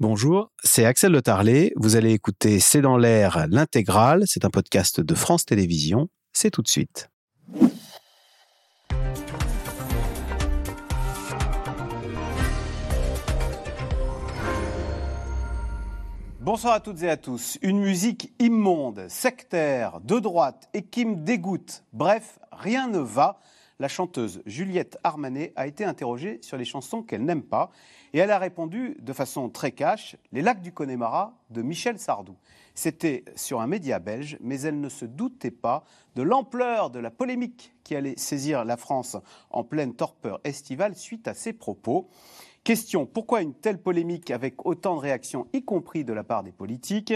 Bonjour, c'est Axel Le Tarlet. Vous allez écouter C'est dans l'air l'intégrale. C'est un podcast de France Télévisions. C'est tout de suite. Bonsoir à toutes et à tous. Une musique immonde, sectaire, de droite et qui me dégoûte. Bref, rien ne va. La chanteuse Juliette Armanet a été interrogée sur les chansons qu'elle n'aime pas et elle a répondu de façon très cash Les lacs du Connemara de Michel Sardou. C'était sur un média belge, mais elle ne se doutait pas de l'ampleur de la polémique qui allait saisir la France en pleine torpeur estivale suite à ses propos. Question, pourquoi une telle polémique avec autant de réactions, y compris de la part des politiques?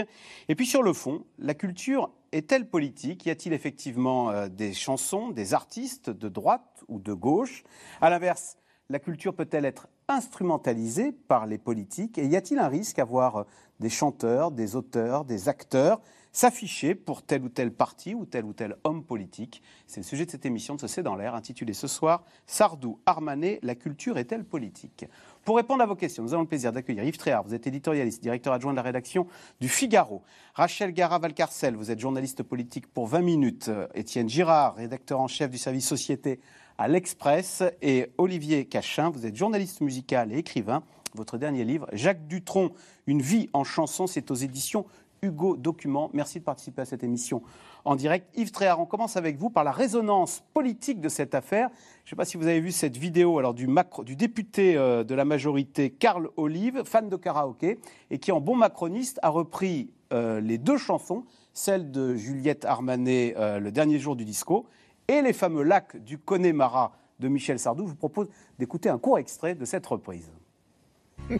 Et puis sur le fond, la culture est-elle politique? Y a-t-il effectivement euh, des chansons, des artistes de droite ou de gauche? À l'inverse, la culture peut-elle être instrumentalisée par les politiques Et y a-t-il un risque à voir des chanteurs, des auteurs, des acteurs s'afficher pour tel ou tel parti ou tel ou tel homme politique? C'est le sujet de cette émission de ce C'est dans l'air, intitulée ce soir Sardou, Armanet, la culture est-elle politique? Pour répondre à vos questions, nous avons le plaisir d'accueillir Yves Tréhard, vous êtes éditorialiste, directeur adjoint de la rédaction du Figaro. Rachel Gara-Valcarcel, vous êtes journaliste politique pour 20 minutes. Étienne Girard, rédacteur en chef du service Société à l'Express. Et Olivier Cachin, vous êtes journaliste musical et écrivain. Votre dernier livre, Jacques Dutronc, Une vie en chanson, c'est aux éditions Hugo Document. Merci de participer à cette émission en direct. Yves Tréhard, on commence avec vous par la résonance politique de cette affaire. Je ne sais pas si vous avez vu cette vidéo alors, du, député euh, de la majorité, Karl Olive, fan de karaoké, et qui, en bon macroniste, a repris euh, les deux chansons, celle de Juliette Armanet, euh, Le dernier jour du disco, et les fameux lacs du Connemara de Michel Sardou. Je vous propose d'écouter un court extrait de cette reprise.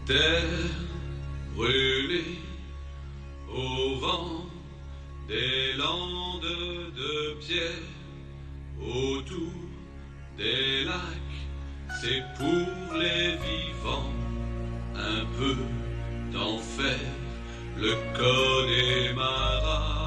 Terre brûlée au vent des landes de pierre autour des lacs, c'est pour les vivants un peu d'enfer, le Connemara.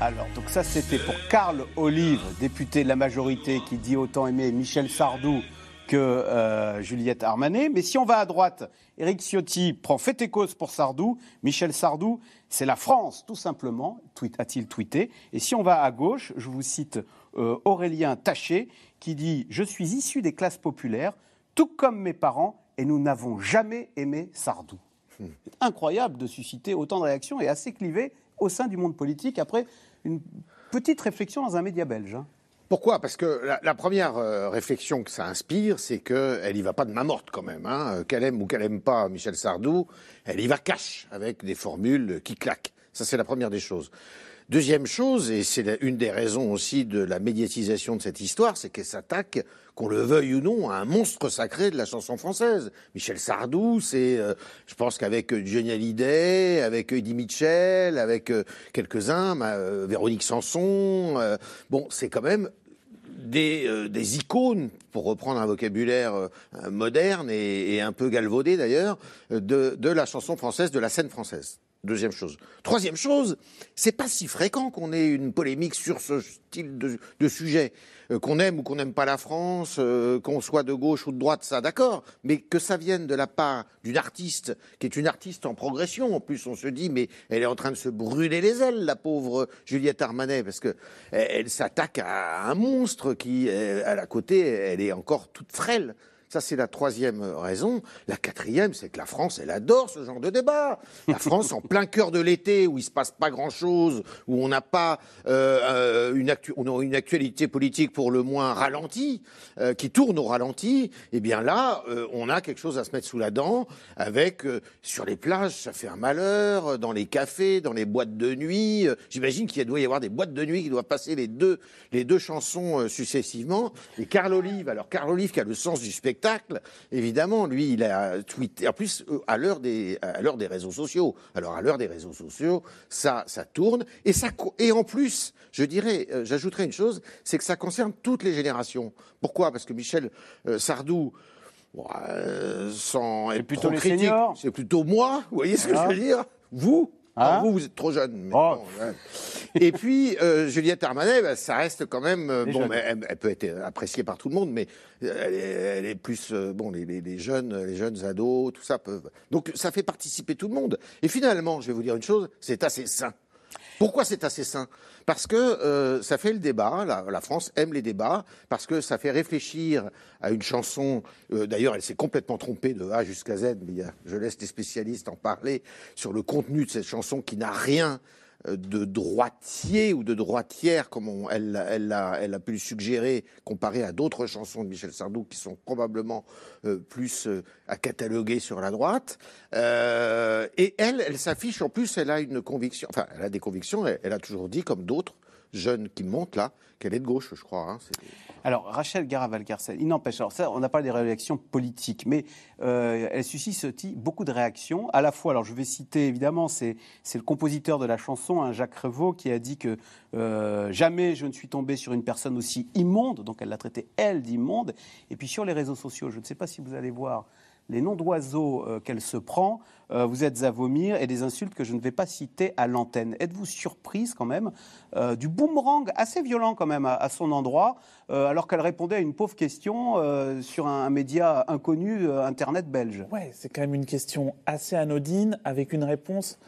Alors, donc ça c'était pour Karl Olive, député de la majorité qui dit autant aimer Michel Sardou que euh, Juliette Armanet. Mais si on va à droite, Éric Ciotti prend fait et cause pour Sardou. Michel Sardou, c'est la France, tout simplement, a-t-il tweeté. Et si on va à gauche, je vous cite euh, Aurélien Taché, qui dit Je suis issu des classes populaires, tout comme mes parents, et nous n'avons jamais aimé Sardou. C'est incroyable de susciter autant de réactions et assez clivé au sein du monde politique après une petite réflexion dans un média belge. Hein. Pourquoi? Parce que la, première euh, réflexion que ça inspire, c'est qu'elle y va pas de main morte quand même. Hein. Euh, qu'elle aime ou qu'elle aime pas Michel Sardou, elle y va cash avec des formules qui claquent. Ça, c'est la première des choses. Deuxième chose, et c'est une des raisons aussi de la médiatisation de cette histoire, c'est qu'elle s'attaque, qu'on le veuille ou non, à un monstre sacré de la chanson française. Michel Sardou, c'est, euh, je pense qu'avec Johnny Hallyday, avec Eddie Mitchell, avec quelques-uns, Véronique Sanson, bon, c'est quand même des, icônes, pour reprendre un vocabulaire euh, moderne et, un peu galvaudé d'ailleurs, de, la chanson française, de la scène française. Deuxième chose. Troisième chose, c'est pas si fréquent qu'on ait une polémique sur ce style de, sujet. Euh, qu'on aime ou qu'on n'aime pas la France, euh, qu'on soit de gauche ou de droite, ça d'accord, mais que ça vienne de la part d'une artiste qui est une artiste en progression. En plus, on se dit, mais elle est en train de se brûler les ailes, la pauvre Juliette Armanet, parce que elle, s'attaque à un monstre qui, euh, à la côté, elle est encore toute frêle. Ça, c'est la troisième raison. La quatrième, c'est que la France, elle adore ce genre de débat. La France, en plein cœur de l'été, où il se passe pas grand-chose, où on n'a pas euh, euh une, actualité politique pour le moins ralentie, euh, qui tourne au ralenti, eh bien là, on a quelque chose à se mettre sous la dent. Avec sur les plages, ça fait un malheur. Dans les cafés, dans les boîtes de nuit, j'imagine qu'il doit y avoir des boîtes de nuit qui doivent passer les deux les deux chansons successivement. Et Carl Olive, alors Carl Olive qui a le sens du spectacle évidemment, lui, il a tweeté. En plus, euh, à l'heure des, à l'heure des réseaux sociaux. Alors, à l'heure des réseaux sociaux, ça, ça tourne. Et, ça, et en plus, je dirais, euh, j'ajouterais une chose, c'est que ça concerne toutes les générations. Pourquoi? Parce que Michel euh, Sardou, sans être plutôt critique, c'est plutôt moi. Vous voyez ce que je veux dire? Vous ah. vous, vous êtes trop jeune. Oh. Et puis, euh, Juliette Armanet, bah, ça reste quand même. euh, bon, elle, elle peut être appréciée par tout le monde, mais euh, elle est, elle est plus. euh, bon, les, les- les jeunes, les jeunes ados, tout ça peuvent. Donc, ça fait participer tout le monde. Et finalement, je vais vous dire une chose c'est assez sain. Pourquoi c'est assez sain? Parce que euh, ça fait le débat, la, la France aime les débats, parce que ça fait réfléchir à une chanson, euh, d'ailleurs elle s'est complètement trompée de A jusqu'à Z, mais je laisse les spécialistes en parler sur le contenu de cette chanson qui n'a rien de droitier ou de droitière, comme elle, a pu le suggérer, comparé à d'autres chansons de Michel Sardou qui sont probablement euh, plus euh, à cataloguer sur la droite. Euh, et elle, elle s'affiche, en plus, elle a une conviction, enfin, elle a des convictions, elle a toujours dit, comme d'autres jeunes qui montent là, qu'elle est de gauche, je crois. hein. Alors, Rachel Garaval-Garcel, il n'empêche, ça, on n'a pas des réactions politiques, mais euh, elle suscite beaucoup de réactions. À la fois, alors je vais citer évidemment, c'est c'est le compositeur de la chanson, hein, Jacques Revaux, qui a dit que euh, jamais je ne suis tombé sur une personne aussi immonde, donc elle l'a traité, elle, d'immonde. Et puis sur les réseaux sociaux, je ne sais pas si vous allez voir les noms d'oiseaux euh, qu'elle se prend, euh, vous êtes à vomir et des insultes que je ne vais pas citer à l'antenne. Êtes-vous surprise quand même euh, du boomerang assez violent quand même à, à son endroit, alors qu'elle répondait à une pauvre question sur un, un média inconnu, Internet belge? Ouais, c'est quand même une question assez anodine avec une réponse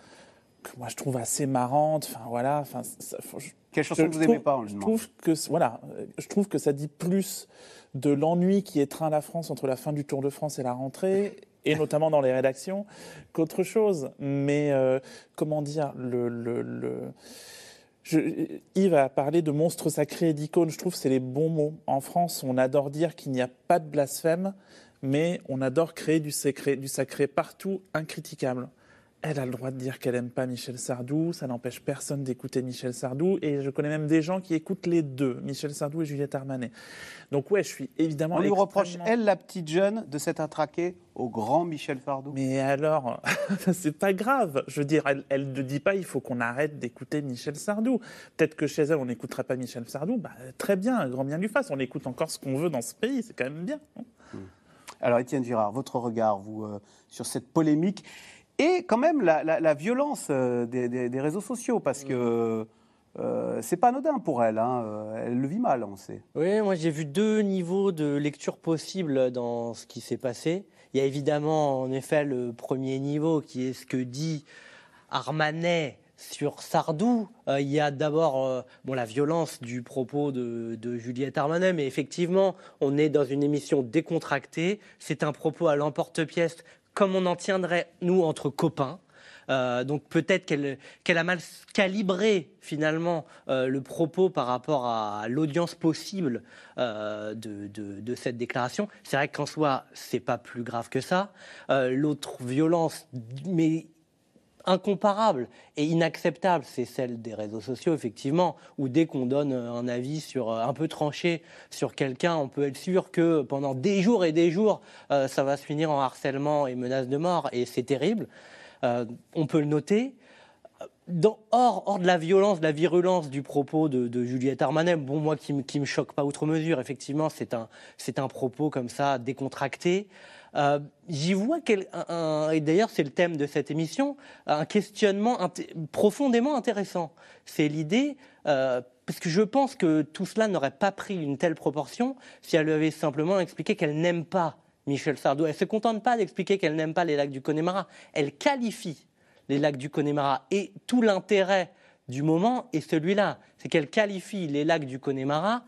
que moi je trouve assez marrante. Enfin voilà, enfin ça- faut- je- Quelle chanson je vous n'aimez pas, on je trouve que voilà, je trouve que ça dit plus de l'ennui qui étreint la France entre la fin du Tour de France et la rentrée, et notamment dans les rédactions, qu'autre chose. Mais euh, comment dire, le, le, Yves a parlé de monstres sacrés et d'icônes. Je trouve que c'est les bons mots. En France, on adore dire qu'il n'y a pas de blasphème, mais on adore créer du sacré, du partout, incritiquable. Elle a le droit de dire qu'elle n'aime pas Michel Sardou, ça n'empêche personne d'écouter Michel Sardou, et je connais même des gens qui écoutent les deux, Michel Sardou et Juliette Armanet. Donc ouais, je suis évidemment... On lui reproche, elle, la petite jeune, de s'être attraquée au grand Michel Sardou. Mais alors, c'est pas grave. Je veux dire, elle, elle ne dit pas il faut qu'on arrête d'écouter Michel Sardou. Peut-être que chez elle, on n'écouterait pas Michel Sardou. Bah, très bien, grand bien lui fasse. On écoute encore ce qu'on veut dans ce pays. C'est quand même bien. hein. Alors, Étienne Girard, votre regard, vous, euh, sur cette polémique et quand même la, la- la violence euh, des, des- des réseaux sociaux, parce que euh, c'est pas anodin pour elle. hein, euh, elle le vit mal, on sait. Oui, moi j'ai vu deux niveaux de lecture possibles dans ce qui s'est passé. Il y a évidemment en effet le premier niveau qui est ce que dit Armanet sur Sardou. Euh, il y a d'abord euh, bon, la violence du propos de, de Juliette Armanet, mais effectivement on est dans une émission décontractée. C'est un propos à l'emporte-pièce comme on en tiendrait nous entre copains. Euh, donc peut-être qu'elle a mal calibré finalement euh, le propos par rapport à l'audience possible euh, de, cette déclaration. C'est vrai qu'en soi, c'est pas plus grave que ça. L'autre violence, mais incomparable et inacceptable, c'est celle des réseaux sociaux, effectivement, où dès qu'on donne un avis sur un peu tranché sur quelqu'un, on peut être sûr que pendant des jours et des jours, euh, ça va se finir en harcèlement et menaces de mort, et c'est terrible. Euh, on peut le noter. Dans- hors, hors de la violence, de la virulence du propos de, Juliette Armanet, bon, moi qui, qui me choque pas outre mesure, effectivement, c'est un, c'est un propos comme ça, décontracté. Euh, J'y vois, un- et d'ailleurs c'est le thème de cette émission, un questionnement profondément intéressant. C'est l'idée, euh, parce que je pense que tout cela n'aurait pas pris une telle proportion si elle avait simplement expliqué qu'elle n'aime pas Michel Sardou. Elle se contente pas d'expliquer qu'elle n'aime pas les lacs du Connemara. Elle qualifie les lacs du Connemara. Et tout l'intérêt du moment est celui-là. C'est qu'elle qualifie les lacs du Connemara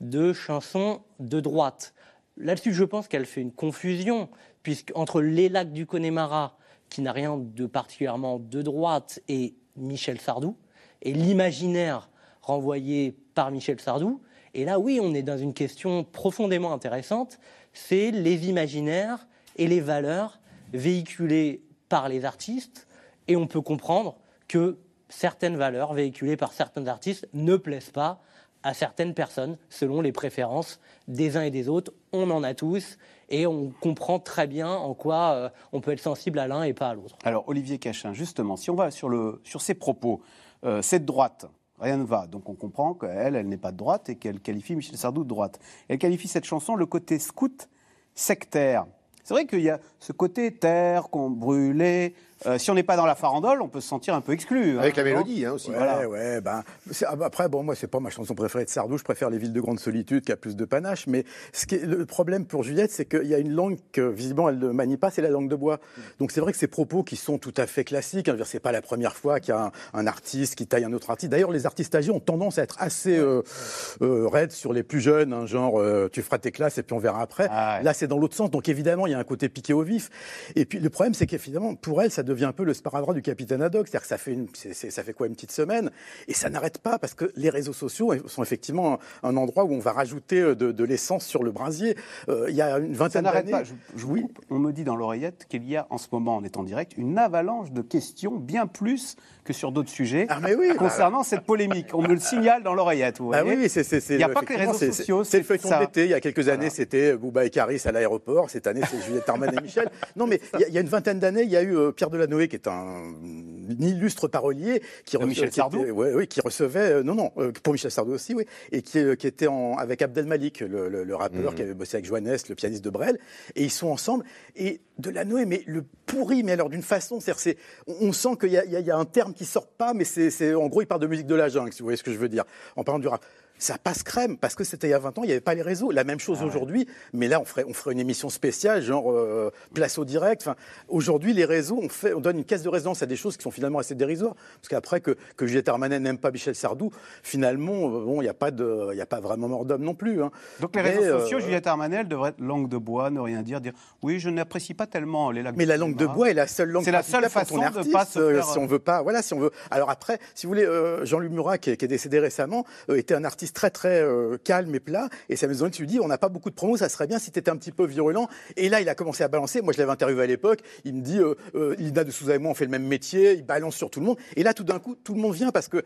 de chansons de droite. Là-dessus, je pense qu'elle fait une confusion, puisque entre les lacs du Connemara, qui n'a rien de particulièrement de droite, et Michel Sardou, et l'imaginaire renvoyé par Michel Sardou, et là, oui, on est dans une question profondément intéressante, c'est les imaginaires et les valeurs véhiculées par les artistes, et on peut comprendre que certaines valeurs véhiculées par certains artistes ne plaisent pas à certaines personnes selon les préférences des uns et des autres. On en a tous et on comprend très bien en quoi euh, on peut être sensible à l'un et pas à l'autre. Alors, Olivier Cachin, justement, si on va sur, le, sur ses propos, euh, cette droite, rien ne va. Donc on comprend qu'elle, elle n'est pas de droite et qu'elle qualifie Michel Sardou de droite. Elle qualifie cette chanson le côté scout sectaire. C'est vrai qu'il y a ce côté terre qu'on brûlait, euh, si on n'est pas dans la farandole, on peut se sentir un peu exclu. Avec hein, la non mélodie hein, aussi. Ouais, Voilà. ouais, ben, c'est- ah, après, bon, moi, c'est pas ma chanson préférée de Sardou. Je préfère Les villes de grande solitude qui a plus de panache. Mais ce qui est, le problème pour Juliette, c'est qu'il y a une langue que, visiblement, elle ne manie pas, c'est la langue de bois. Donc, c'est vrai que ces propos qui sont tout à fait classiques, hein, c'est pas la première fois qu'il y a un, un artiste qui taille un autre artiste. D'ailleurs, les artistes âgés ont tendance à être assez euh, euh, raides sur les plus jeunes, hein, genre, euh, tu feras tes classes et puis on verra après. Ah ouais. Là, c'est dans l'autre sens. Donc, évidemment, il y a un côté piqué au vif. Et puis, le problème, c'est qu'évidemment, pour elle, ça devient un peu le sparadrap du capitaine Haddock. C'est-à-dire que ça fait, une, ça fait quoi, une petite semaine? Et ça n'arrête pas parce que les réseaux sociaux sont effectivement un, un endroit où on va rajouter euh, de, de l'essence sur le brasier. Euh, il y a une Ça vingtaine n'arrête d'années. pas. Je. On me dit dans l'oreillette qu'il y a en ce moment, en étant direct, une avalanche de questions, bien plus que sur d'autres sujets, Ah, mais oui, bah- concernant cette polémique. On me le signale dans l'oreillette. Vous voyez oui, oui, c'est, Il y a pas que les réseaux c'est- sociaux, C'est, le feuilleton de l'été. Il y a quelques années, c'était Bouba et Caris à l'aéroport. Cette année, c'est Juliette Armanet et Michel. Non, mais il y, a, il y a une vingtaine d'années, il y a eu euh, Pierre Delanoë, qui est un, illustre parolier, qui, Michel qui était- ouais, qui recevait, euh, non, non, euh, pour Michel Sardou aussi, oui, et qui, euh, qui était en, avec Abdel Malik, le, le- le rappeur qui avait bossé avec Joannès, le pianiste de Brel, et ils sont ensemble. Et Delanoë, mais le pourri, mais alors d'une façon, c'est, on, sent qu'il y y a- il y a un terme qui sort pas, mais c'est, en gros, il parle de musique de la jungle, si vous voyez ce que je veux dire, en parlant du rap. Ça passe crème, parce que c'était il y a 20 ans, il n'y avait pas les réseaux. La même chose Ah aujourd'hui, mais là, on ferait, on ferait une émission spéciale, genre euh, place au direct. Enfin, aujourd'hui, les réseaux, on, fait, on donne une caisse de résonance à des choses qui sont finalement assez dérisoires. Parce qu'après, que, que Juliette Armanet n'aime pas Michel Sardou, finalement, euh, bon, il n'y a, pas de- il y a pas vraiment mort d'homme non plus. hein. Donc les Mais, réseaux euh, sociaux, Juliette Armanel devrait être langue de bois, ne rien dire, dire oui, je n'apprécie pas tellement les lacs Mais du la langue de bois est la seule langue C'est la seule on façon de artiste, pas se euh, faire, si on veut pas voilà si on veut alors après si vous voulez euh, Jean-Luc Murat qui est, qui est décédé récemment euh, était un artiste très très euh, calme et plat. Et sa maison tu lui dis on n'a pas beaucoup de promos ça serait bien si tu étais un petit peu virulent. Et là il a commencé à balancer. Moi je l'avais interviewé à l'époque. Il me dit euh, euh, Lina de Souza et moi on fait le même métier. Il balance sur tout le monde. Et là tout d'un coup tout le monde vient parce que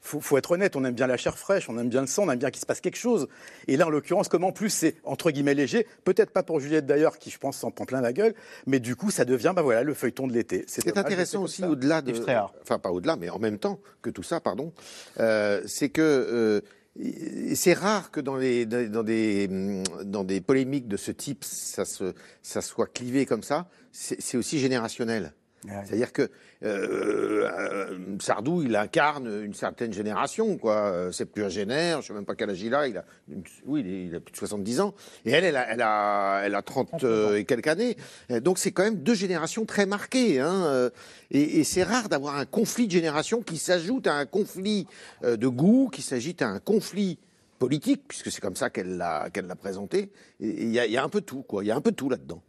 faut, faut être honnête, on aime bien la chair fraîche, on aime bien le sang, on aime bien qu'il se passe quelque chose. Et là, en l'occurrence, comme en plus c'est entre guillemets léger, peut-être pas pour Juliette d'ailleurs, qui je pense s'en prend plein la gueule, mais du coup, ça devient, bah voilà, le feuilleton de l'été. Ce qui est dommage, intéressant c'est aussi au-delà de, enfin pas au-delà, mais en même temps que tout ça, pardon, euh, c'est que euh, c'est rare que dans les dans des hum, dans des polémiques de ce type, ça se ça soit clivé comme ça. C'est aussi générationnel. C'est-à-dire que euh, euh, Sardou, il incarne une certaine génération, quoi. Euh, C'est plus un génère, je sais même pas quel âge il a. Il a, une- oui, il, a plus de 70 ans. Et elle, elle a, elle a, elle a 30 euh, et quelques années. Donc c'est quand même deux générations très marquées. Hein. Et, et c'est rare d'avoir un conflit de génération qui s'ajoute à un conflit de goût, qui s'ajoute à un conflit politique, puisque c'est comme ça qu'elle l'a l'a présenté. Il y, a- il y a un peu tout, quoi. Il y a un peu tout là-dedans.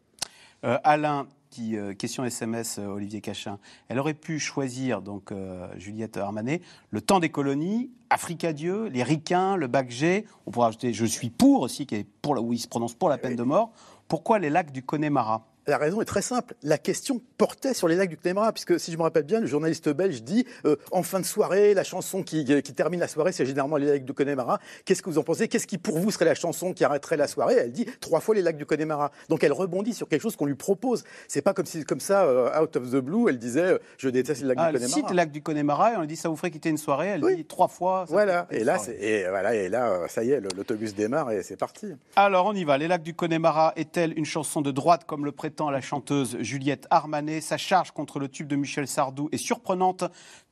Euh, Alain, euh, question SMS, euh, Olivier Cachin. Elle aurait pu choisir, donc euh, Juliette Armanet, le temps des colonies, Africa Dieu, les ricains, le bac G. On pourrait ajouter Je suis pour aussi, qui est pour, où il se prononce pour la peine de mort. Pourquoi les lacs du Connemara? La raison est très simple. La question portait sur les lacs du Connemara, puisque si je me rappelle bien, le journaliste belge dit euh, en fin de soirée, la chanson qui, qui termine la soirée, c'est généralement les lacs du Connemara. Qu'est-ce que vous en pensez? Qu'est-ce qui pour vous serait la chanson qui arrêterait la soirée? Elle dit trois fois les lacs du Connemara. Donc elle rebondit sur quelque chose qu'on lui propose. C'est pas comme si comme ça, euh, out of the blue, elle disait euh, je déteste les lacs ah, du Elle Connemara. cite les lacs du Connemara et on lui dit Ça vous ferait quitter une soirée? Elle Oui. dit trois fois. Voilà. Et là, et voilà. Et là, euh, ça y est, l'autobus démarre et c'est parti. Alors on y va. Les lacs du Connemara est-elle une chanson de droite comme le prétend la chanteuse Juliette Armanet Sa charge contre le tube de Michel Sardou est surprenante,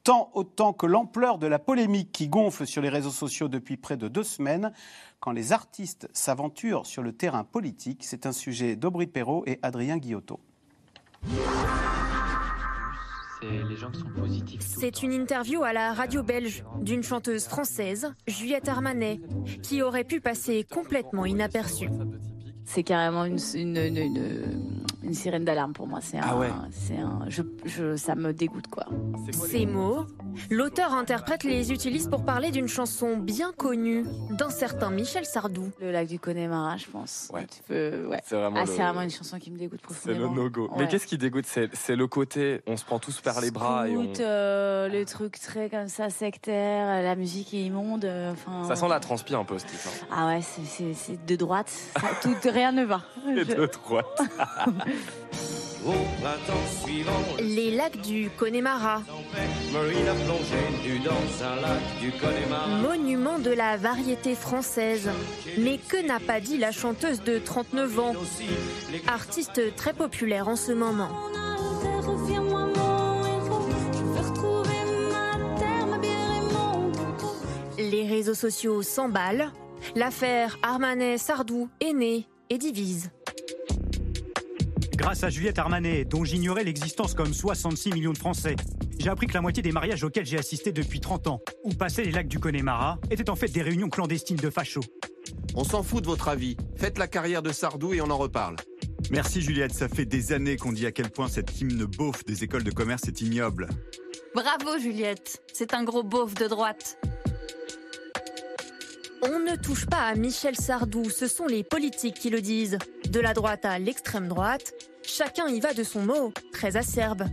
tant autant que l'ampleur de la polémique qui gonfle sur les réseaux sociaux depuis près de deux semaines. Quand les artistes s'aventurent sur le terrain politique, c'est un sujet d'Aubry Perrault et Adrien Guillotot. C'est une interview à la radio belge d'une chanteuse française, Juliette Armanet, qui aurait pu passer complètement inaperçue. C'est carrément une, une, une, une- une sirène d'alarme pour moi. C'est un, Ah ouais. c'est un, je, je, ça me dégoûte quoi. Ces mots, l'auteur-interprète les utilise pour parler d'une chanson bien connue d'un certain Michel Sardou. Le lac du Connemara, je pense. Ouais. Ouais. C'est vraiment Ah, le- c'est vraiment une chanson qui me dégoûte C'est le profondément. no-go. Mais qu'est-ce qui dégoûte? C'est c'est le côté, on se prend tous par les bras et on... Euh, les trucs très comme ça sectaires, la musique est immonde. euh, Enfin. Ça sent la transpi un peu, ce titre. hein. Ah ouais, c'est- de droite. Ça- tout, Neva. Et Les lacs du Connemara. Monument de la variété française. Mais que n'a pas dit la chanteuse de 39 ans? Artiste très populaire en ce moment. Les réseaux sociaux s'emballent. L'affaire Armanet-Sardou est née et divise. Grâce à Juliette Armanet, dont j'ignorais l'existence comme 66 millions de Français, j'ai appris que la moitié des mariages auxquels j'ai assisté depuis 30 ans, où passaient les lacs du Connemara, étaient en fait des réunions clandestines de fachos. On s'en fout de votre avis. Faites la carrière de Sardou et on en reparle. Merci Juliette, ça fait des années qu'on dit à quel point cette hymne beauf des écoles de commerce est ignoble. Bravo Juliette, c'est un gros beauf de droite. On ne touche pas à Michel Sardou, ce sont les politiques qui le disent. De la droite à l'extrême droite, chacun y va de son mot, très acerbe.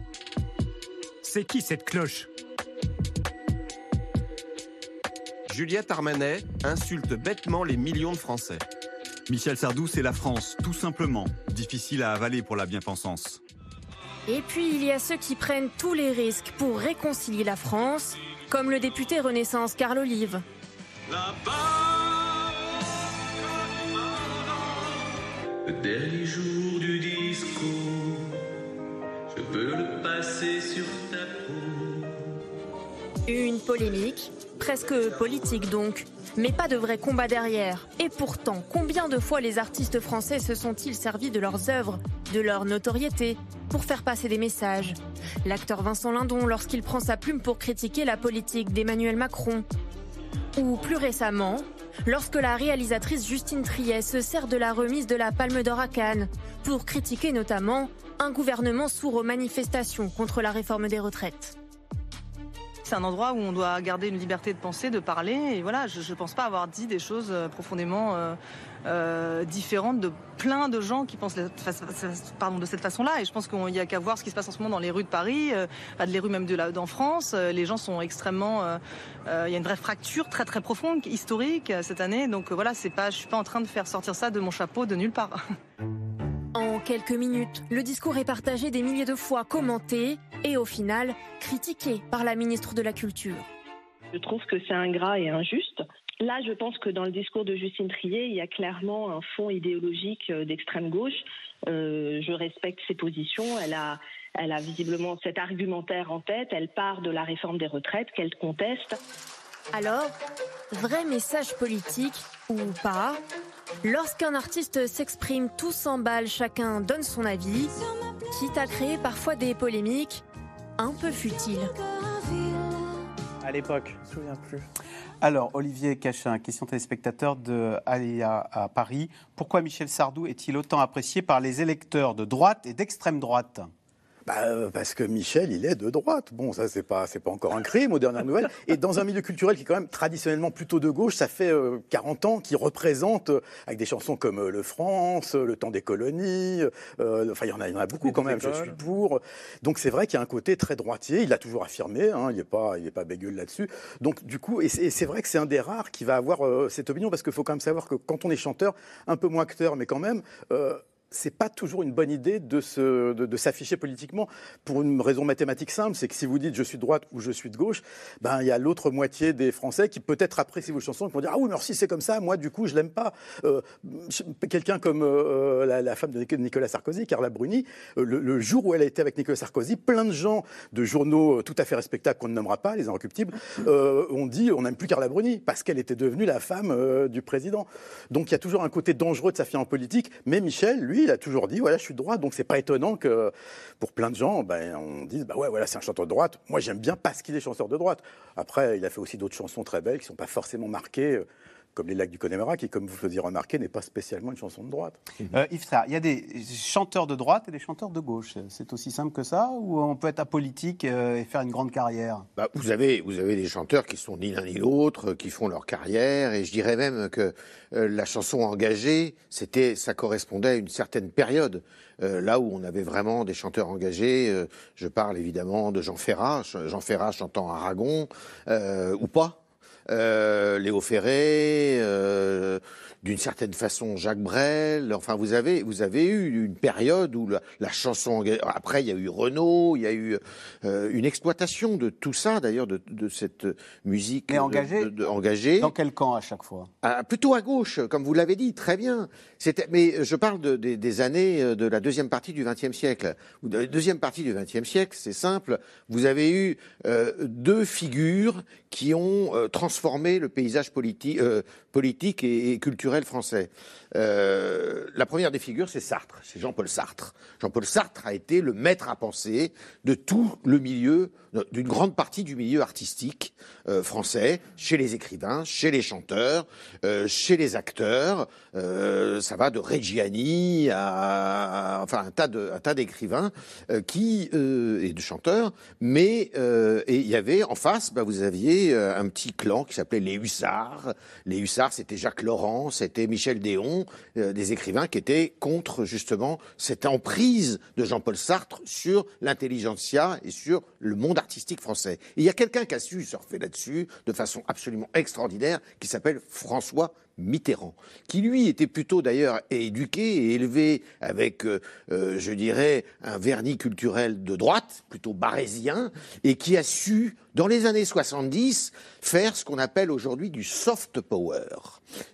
C'est qui cette cloche? Juliette Armanet insulte bêtement les millions de Français. Michel Sardou, c'est la France, tout simplement. Difficile à avaler pour la bien-pensance. Et puis il y a ceux qui prennent tous les risques pour réconcilier la France, comme le député Renaissance Carl Olive. Le dernier jour du disco, je peux le passer sur ta peau. Une polémique, presque politique donc, mais pas de vrai combat derrière. Et pourtant, combien de fois les artistes français se sont-ils servis de leurs œuvres, de leur notoriété, pour faire passer des messages? L'acteur Vincent Lindon, lorsqu'il prend sa plume pour critiquer la politique d'Emmanuel Macron. Ou plus récemment, lorsque la réalisatrice Justine Triet se sert de la remise de la Palme d'Or à Cannes, pour critiquer notamment un gouvernement sourd aux manifestations contre la réforme des retraites. C'est un endroit où on doit garder une liberté de penser, de parler. Et voilà, je ne pense pas avoir dit des choses euh, profondément euh, euh, différentes de plein de gens qui pensent de, pardon, de cette façon-là. Et je pense qu'il n'y a qu'à voir ce qui se passe en ce moment dans les rues de Paris, euh, les rues même de la, en France. Euh, les gens sont extrêmement. euh, euh, Il y a une vraie fracture très très profonde, historique cette année. Donc voilà, c'est pas, je suis pas en train de faire sortir ça de mon chapeau de nulle part. En quelques minutes, le discours est partagé des milliers de fois, commenté et au final critiqué par la ministre de la Culture. Je trouve que c'est ingrat et injuste. Là, je pense que dans le discours de Justine Trier, il y a clairement un fond idéologique euh, d'extrême gauche. Euh, je respecte ses positions. Elle a, elle a visiblement cet argumentaire en tête. Elle part de la réforme des retraites qu'elle conteste. Alors, vrai message politique ou pas Lorsqu'un artiste s'exprime, tout s'emballe, chacun donne son avis, quitte à créer parfois des polémiques un peu futiles. À l'époque, je me souviens plus. Alors, Olivier Cachin, question téléspectateur de à Paris. Pourquoi Michel Sardou est-il autant apprécié par les électeurs de droite et d'extrême droite? Bah, euh, parce que Michel, il est de droite. Bon, ça, c'est pas, c'est pas encore un crime aux dernières nouvelles. Et dans un milieu culturel qui est quand même traditionnellement plutôt de gauche, ça fait euh, 40 ans qu'il représente, euh, avec des chansons comme euh, Le France, Le temps des colonies, euh, enfin, il y en a, il y en a beaucoup quand même, je suis pour. Donc, c'est vrai qu'il y a un côté très droitier. Il l'a toujours affirmé, hein, il n'est pas, il est pas bégueule là-dessus. Donc, du coup, et c'est et c'est vrai que c'est un des rares qui va avoir euh, cette opinion, parce qu'il faut quand même savoir que quand on est chanteur, un peu moins acteur, mais quand même, euh, c'est pas toujours une bonne idée de, s'afficher politiquement pour une raison mathématique simple, c'est que si vous dites je suis de droite ou je suis de gauche, ben il y a l'autre moitié des Français qui peut-être apprécient vos chansons, qui vont dire ah oui merci c'est comme ça, moi du coup je l'aime pas. Euh, Quelqu'un comme euh, la, la femme de Nic- Nicolas Sarkozy, Carla Bruni, euh, le, jour où elle a été avec Nicolas Sarkozy, plein de gens de journaux euh, tout à fait respectables qu'on ne nommera pas, les inrecuptibles, euh, ont dit on n'aime plus Carla Bruni parce qu'elle était devenue la femme euh, du président. Donc il y a toujours un côté dangereux de s'affirmer en politique, mais Michel, lui, il a toujours dit voilà, je suis de droite, donc c'est pas étonnant que pour plein de gens, ben, on dise bah ouais, voilà, c'est un chanteur de droite. Moi, j'aime bien parce qu'il est chanteur de droite. Après, il a fait aussi d'autres chansons très belles qui sont pas forcément marquées. Comme les lacs du Connemara, qui, comme vous le faisiez remarquer, n'est pas spécialement une chanson de droite. Euh, Yves Sarr, il y a des chanteurs de droite et des chanteurs de gauche. C'est aussi simple que ça Ou on peut être apolitique euh, et faire une grande carrière? Bah, vous, avez, vous avez des chanteurs qui sont ni l'un ni l'autre, qui font leur carrière, et je dirais même que euh, la chanson engagée, c'était, ça correspondait à une certaine période. Euh, là où on avait vraiment des chanteurs engagés, euh, je parle évidemment de Jean Ferrat, Jean Ferrat chantant Aragon, euh, ou pas. Euh, Léo Ferré, euh, d'une certaine façon Jacques Brel. Enfin, vous avez, vous avez eu une période où la, la chanson. Après, il y a eu Renault, il y a eu euh, une exploitation de tout ça, d'ailleurs, de, de cette musique Mais de- engagée de- de- engagée. Dans quel camp à chaque fois? Ah, plutôt à gauche, comme vous l'avez dit, très bien. C'était, mais je parle de- des- des années euh, de la deuxième partie du XXe siècle. La deuxième partie du XXe siècle, c'est simple. Vous avez eu euh, deux figures qui ont euh, transformer le paysage politi- euh, politique et, et culturel français. Euh, la première des figures, c'est Sartre, c'est Jean-Paul Sartre. Jean-Paul Sartre a été le maître à penser de tout le milieu, d'une grande partie du milieu artistique euh, français, chez les écrivains, chez les chanteurs, euh, chez les acteurs. Euh, ça va de Reggiani à, enfin un tas de un tas d'écrivains euh, qui euh, et de chanteurs, mais euh, et il y avait en face, bah, vous aviez un petit clan qui s'appelait les Hussards. Les Hussards, c'était Jacques Laurent, c'était Michel Déon, des écrivains qui étaient contre justement cette emprise de Jean-Paul Sartre sur l'intelligentsia et sur le monde artistique français. Et il y a quelqu'un qui a su surfer là-dessus de façon absolument extraordinaire, qui s'appelle François Mitterrand, qui lui était plutôt d'ailleurs éduqué et élevé avec, euh, euh, je dirais, un vernis culturel de droite, plutôt barésien, et qui a su, dans les années 70, faire ce qu'on appelle aujourd'hui du soft power.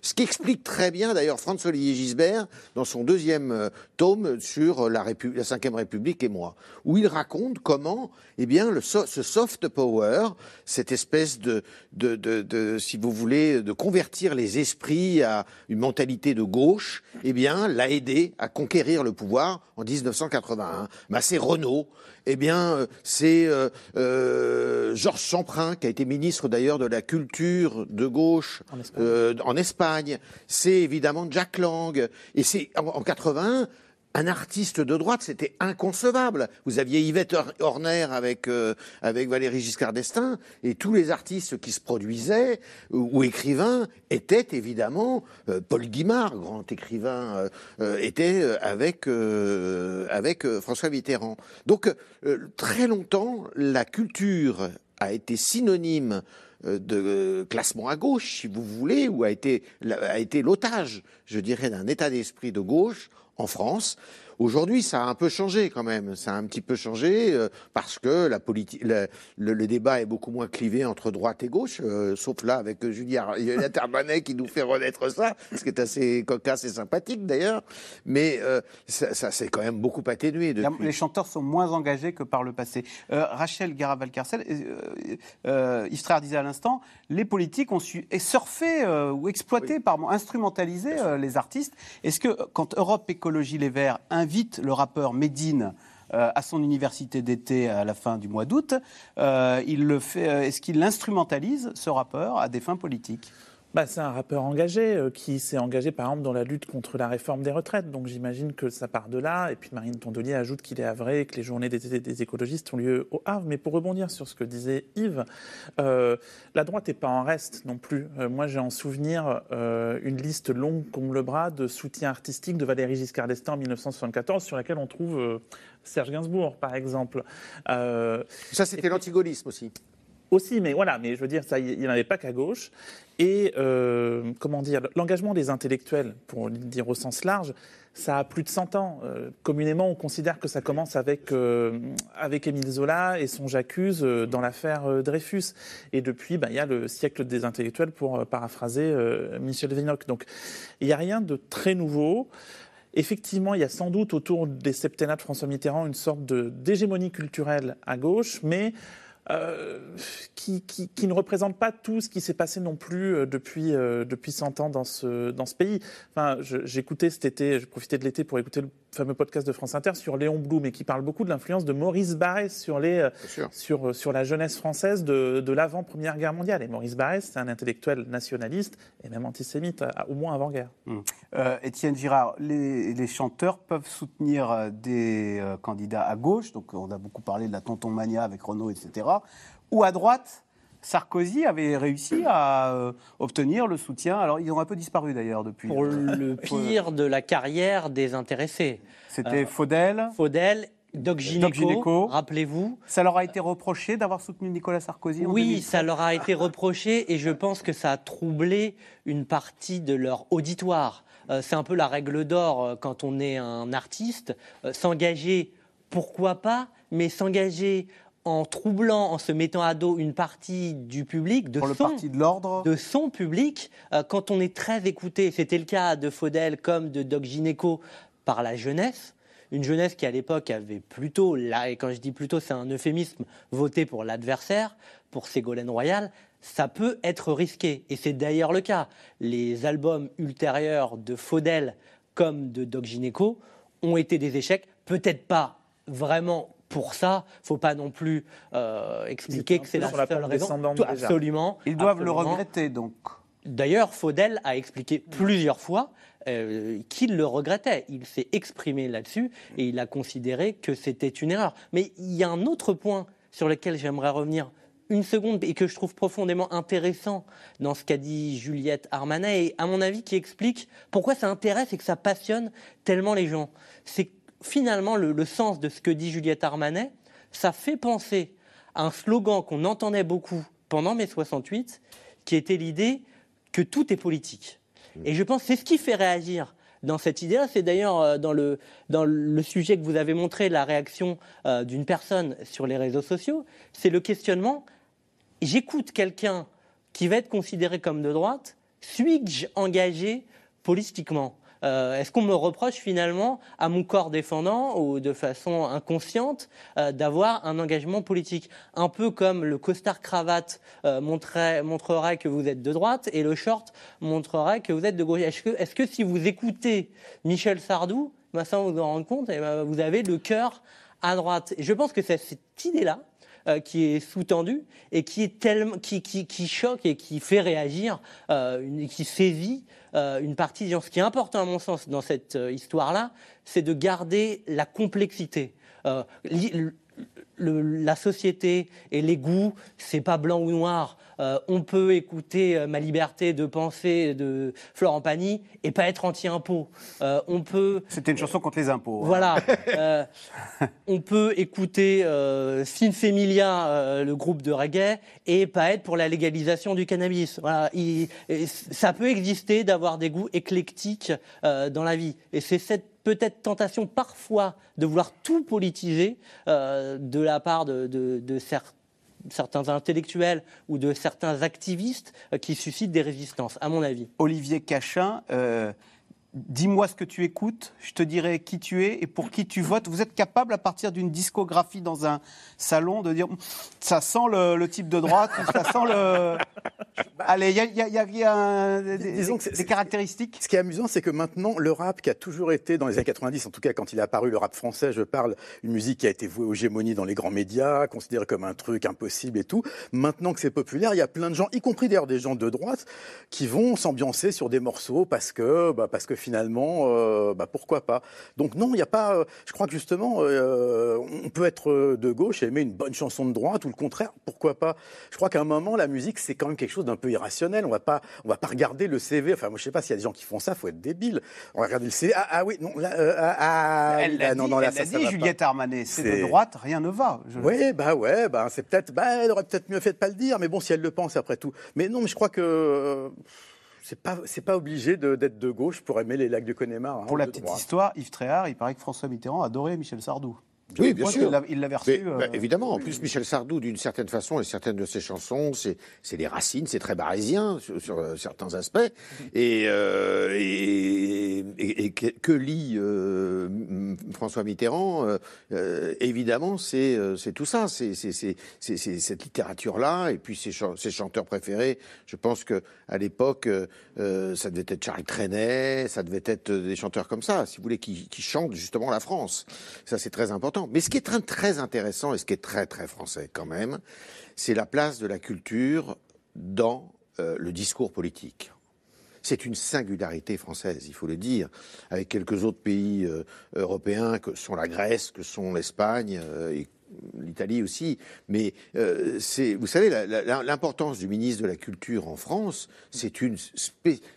Ce qui explique très bien d'ailleurs François-Olivier Gisbert dans son deuxième euh, tome sur la, Répu- la Cinquième République et moi, où il raconte comment, eh bien, ce soft power, cette espèce de, de, de, si vous voulez, de convertir les esprits à une mentalité de gauche, eh bien, l'a aidé à conquérir le pouvoir en 1981. Bah, c'est Renault. Eh bien, euh, c'est euh, euh, Georges Champrin, qui a été ministre d'ailleurs de la culture de gauche euh, en Espagne. C'est évidemment Jack Lang. Et c'est en, en 81, un artiste de droite, c'était inconcevable. Vous aviez Yvette Hor- Horner avec, euh, avec Valéry Giscard d'Estaing, et tous les artistes qui se produisaient ou, écrivains étaient évidemment, euh, Paul Guimard, grand écrivain, euh, était avec, avec François Mitterrand. Donc, très longtemps, la culture a été synonyme de classement à gauche, si vous voulez, ou a été, a été l'otage, je dirais, d'un état d'esprit de gauche en France. Aujourd'hui, ça a un peu changé quand même. Ça a un petit peu changé euh, parce que la politique, le, le- le débat est beaucoup moins clivé entre droite et gauche, euh, sauf là avec Juliette Armanet qui nous fait renaître ça, ce qui est assez cocasse et sympathique d'ailleurs. Mais euh, ça, ça s'est quand même beaucoup atténué depuis. Les chanteurs sont moins engagés que par le passé. Rachel Garaval-Carcel, disait à l'instant, les politiques ont su et surfer ou exploiter, pardon, instrumentaliser les artistes. Est-ce que quand Europe Écologie Les Verts invite le rappeur Medine euh, à son université d'été à la fin du mois d'août, euh, il le fait. euh, Est-ce qu'il instrumentalise ce rappeur à des fins politiques? Bah, c'est un rappeur engagé euh, qui s'est engagé par exemple dans la lutte contre la réforme des retraites. Donc j'imagine que ça part de là. Et puis Marine Tondelier ajoute qu'il est havrais et que les journées des écologistes ont lieu au Havre. Mais pour rebondir sur ce que disait Yves, euh, la droite n'est pas en reste non plus. Euh, moi j'ai en souvenir une liste longue comme le bras de soutien artistique de Valéry Giscard d'Estaing en 1974 sur laquelle on trouve Serge Gainsbourg par exemple. Ça c'était l'antigaullisme aussi. Aussi, mais voilà, mais je veux dire, ça, il n'y en avait pas qu'à gauche. Et euh, comment dire, l'engagement des intellectuels, pour le dire au sens large, ça a plus de 100 ans. Euh, communément, on considère que ça commence avec, euh, avec Émile Zola et son J'accuse dans l'affaire Dreyfus. Et depuis, bah, il y a le siècle des intellectuels, pour paraphraser Michel Vinocq. Donc, il n'y a rien de très nouveau. Effectivement, il y a sans doute autour des septennats de François Mitterrand une sorte d'hégémonie culturelle à gauche, mais euh, qui, qui- qui ne représente pas tout ce qui s'est passé non plus euh, depuis, euh, depuis 100 ans dans ce, dans ce pays. Enfin, j'écoutais cet été, j'ai profité de l'été pour écouter le fameux podcast de France Inter sur Léon Blum et qui parle beaucoup de l'influence de Maurice Barrès sur, les, sur, sur la jeunesse française de, de l'avant-première guerre mondiale. Et Maurice Barrès, c'est un intellectuel nationaliste et même antisémite, à- au moins avant-guerre. Euh, Étienne Girard, les, les chanteurs peuvent soutenir des candidats à gauche, donc on a beaucoup parlé de la Tonton Mania avec Renault, etc. Ou à droite, Sarkozy avait réussi à euh, obtenir le soutien. Alors ils ont un peu disparu d'ailleurs depuis. Pour le pire de la carrière des intéressés. C'était Euh, Faudel. Faudel, Doc Gineco, Doc Gineco. rappelez-vous. Ça leur a été reproché d'avoir soutenu Nicolas Sarkozy en Oui, 2007. ça leur a été reproché et je pense que ça a troublé une partie de leur auditoire. Euh, c'est un peu la règle d'or euh, quand on est un artiste. Euh, s'engager, pourquoi pas, mais s'engager en troublant, en se mettant à dos une partie du public, de Pour le son, parti de l'ordre. de son public, euh, quand on est très écouté, c'était le cas de Faudel comme de Doc Gineco par la jeunesse, une jeunesse qui à l'époque avait plutôt, là, et quand je dis plutôt, c'est un euphémisme, voté pour l'adversaire, pour Ségolène Royal, ça peut être risqué. Et c'est d'ailleurs le cas. Les albums ultérieurs de Faudel comme de Doc Gineco ont été des échecs, peut-être pas vraiment pour ça, faut pas non plus euh, expliquer que c'est la seule raison. descendante Tout- déjà. absolument. Ils doivent le regretter, donc. D'ailleurs, Faudel a expliqué plusieurs fois euh, qu'il le regrettait. Il s'est exprimé là-dessus et il a considéré que c'était une erreur. Mais il y a un autre point sur lequel j'aimerais revenir une seconde et que je trouve profondément intéressant dans ce qu'a dit Juliette Armanet et à mon avis qui explique pourquoi ça intéresse et que ça passionne tellement les gens. C'est que finalement le, le sens de ce que dit Juliette Armanet, ça fait penser à un slogan qu'on entendait beaucoup pendant mai 68, qui était l'idée que tout est politique. Et je pense que c'est ce qui fait réagir dans cette idée-là. C'est d'ailleurs euh, dans le, dans le sujet que vous avez montré, la réaction euh, d'une personne sur les réseaux sociaux, c'est le questionnement, j'écoute quelqu'un qui va être considéré comme de droite, suis-je engagé politiquement? Euh, Est-ce qu'on me reproche finalement à mon corps défendant ou de façon inconsciente euh, d'avoir un engagement politique? Un peu comme le costard cravate euh, montrerait, que vous êtes de droite et le short montrerait que vous êtes de gauche. Est-ce que, est-ce que si vous écoutez Michel Sardou, ben, vous en rendre compte, eh ben, vous avez le cœur à droite Et je pense que c'est cette idée-là euh, qui est sous-tendu et qui est tellement qui, choque et qui fait réagir, euh, qui saisit euh, une partie. Ce qui est important à mon sens dans cette euh, histoire-là, c'est de garder la complexité. Le- la société et les goûts, c'est pas blanc ou noir. Euh, on peut écouter euh, Ma liberté de penser de Florent Pagny et pas être anti-impôt. Euh, on peut. C'était une chanson contre les impôts. hein. Voilà. On peut écouter Sinfemilia, euh, le groupe de reggae, et pas être pour la légalisation du cannabis. Voilà. Il- ça peut exister d'avoir des goûts éclectiques dans la vie. Et c'est cette peut-être tentation parfois de vouloir tout politiser de la part de, de- de cer- certains intellectuels ou de certains activistes euh, qui suscitent des résistances, à mon avis. Olivier Cachin, euh, dis-moi ce que tu écoutes, je te dirai qui tu es et pour qui tu votes. Vous êtes capable, à partir d'une discographie dans un salon, de dire ça sent le, le type de droite, ça sent le. Allez, il y a, il y a- il y a- il y a un- des, Disons que c'est- des caractéristiques. Ce qui est amusant, c'est que maintenant, le rap qui a toujours été, dans les années 90, en tout cas quand il est apparu, le rap français, je parle, une musique qui a été vouée aux gémonies dans les grands médias, considérée comme un truc impossible et tout. Maintenant que c'est populaire, il y a plein de gens, y compris d'ailleurs des gens de droite, qui vont s'ambiancer sur des morceaux parce que, bah, parce que finalement, euh, bah, pourquoi pas. Donc non, il n'y a pas. euh, je crois que justement, euh, on peut être de gauche et aimer une bonne chanson de droite ou le contraire. Pourquoi pas Je crois qu'à un moment, la musique, c'est quand même quelque chose d'un peu irrationnel. On va pas, on va pas regarder le CV. Enfin, moi, je sais pas s'il y a des gens qui font ça. Faut être débile. On va regarder le CV. Ah, ah oui, non, là, euh, ah, ah, Elle là, non, dit, non, là, elle ça, ça dit, pas. Juliette Armanet, c'est C'est- de droite, rien ne va. Je- Oui, bah ouais, bah c'est peut-être, bah elle aurait peut-être mieux fait de pas le dire, mais bon, si elle le pense après tout. Mais non, mais je crois que euh, c'est pas, c'est pas obligé d'être de gauche pour aimer les lacs du Connemara. hein, Pour ou la petite histoire, Yves Tréhard, il paraît que François Mitterrand adorait Michel Sardou. Oui, bien sûr. il l'a- Il l'avait reçu. Mais, euh, bah, évidemment, en plus Michel Sardou, d'une certaine façon, et certaines de ses chansons, c'est les racines, c'est très barésien sur, sur, euh, certains aspects. Et, euh, et, et- et que, lit euh, François Mitterrand euh, Évidemment, c'est tout ça, c'est cette littérature-là, et puis ses, chan- ses chanteurs préférés. Je pense que à l'époque, ça devait être Charles Trenet, ça devait être des chanteurs comme ça, si vous voulez, qui, qui chantent justement la France. Ça, c'est très important. Mais ce qui est très, intéressant et ce qui est très, très français quand même, c'est la place de la culture dans euh, le discours politique. C'est une singularité française, il faut le dire, avec quelques autres pays euh, européens que sont la Grèce, que sont l'Espagne euh, l'Italie aussi. Mais euh, c'est, vous savez, l'importance du ministre de la Culture en France, c'est une,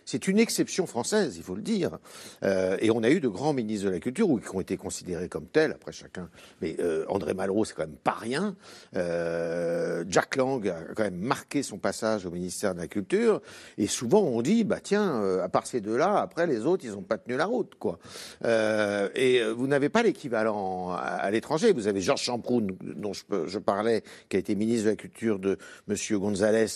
c'est une exception française, il faut le dire. Euh, et on a eu de grands ministres de la Culture ou qui ont été considérés comme tels, après chacun. Mais euh, André Malraux, c'est quand même pas rien. Jack Lang a quand même marqué son passage au ministère de la Culture. Et souvent, on dit, bah tiens, à part ces deux-là, après les autres, ils n'ont pas tenu la route, quoi. Et vous n'avez pas l'équivalent à, à l'étranger. Vous avez Georges Champroun, dont je, parlais, qui a été ministre de la Culture de Monsieur González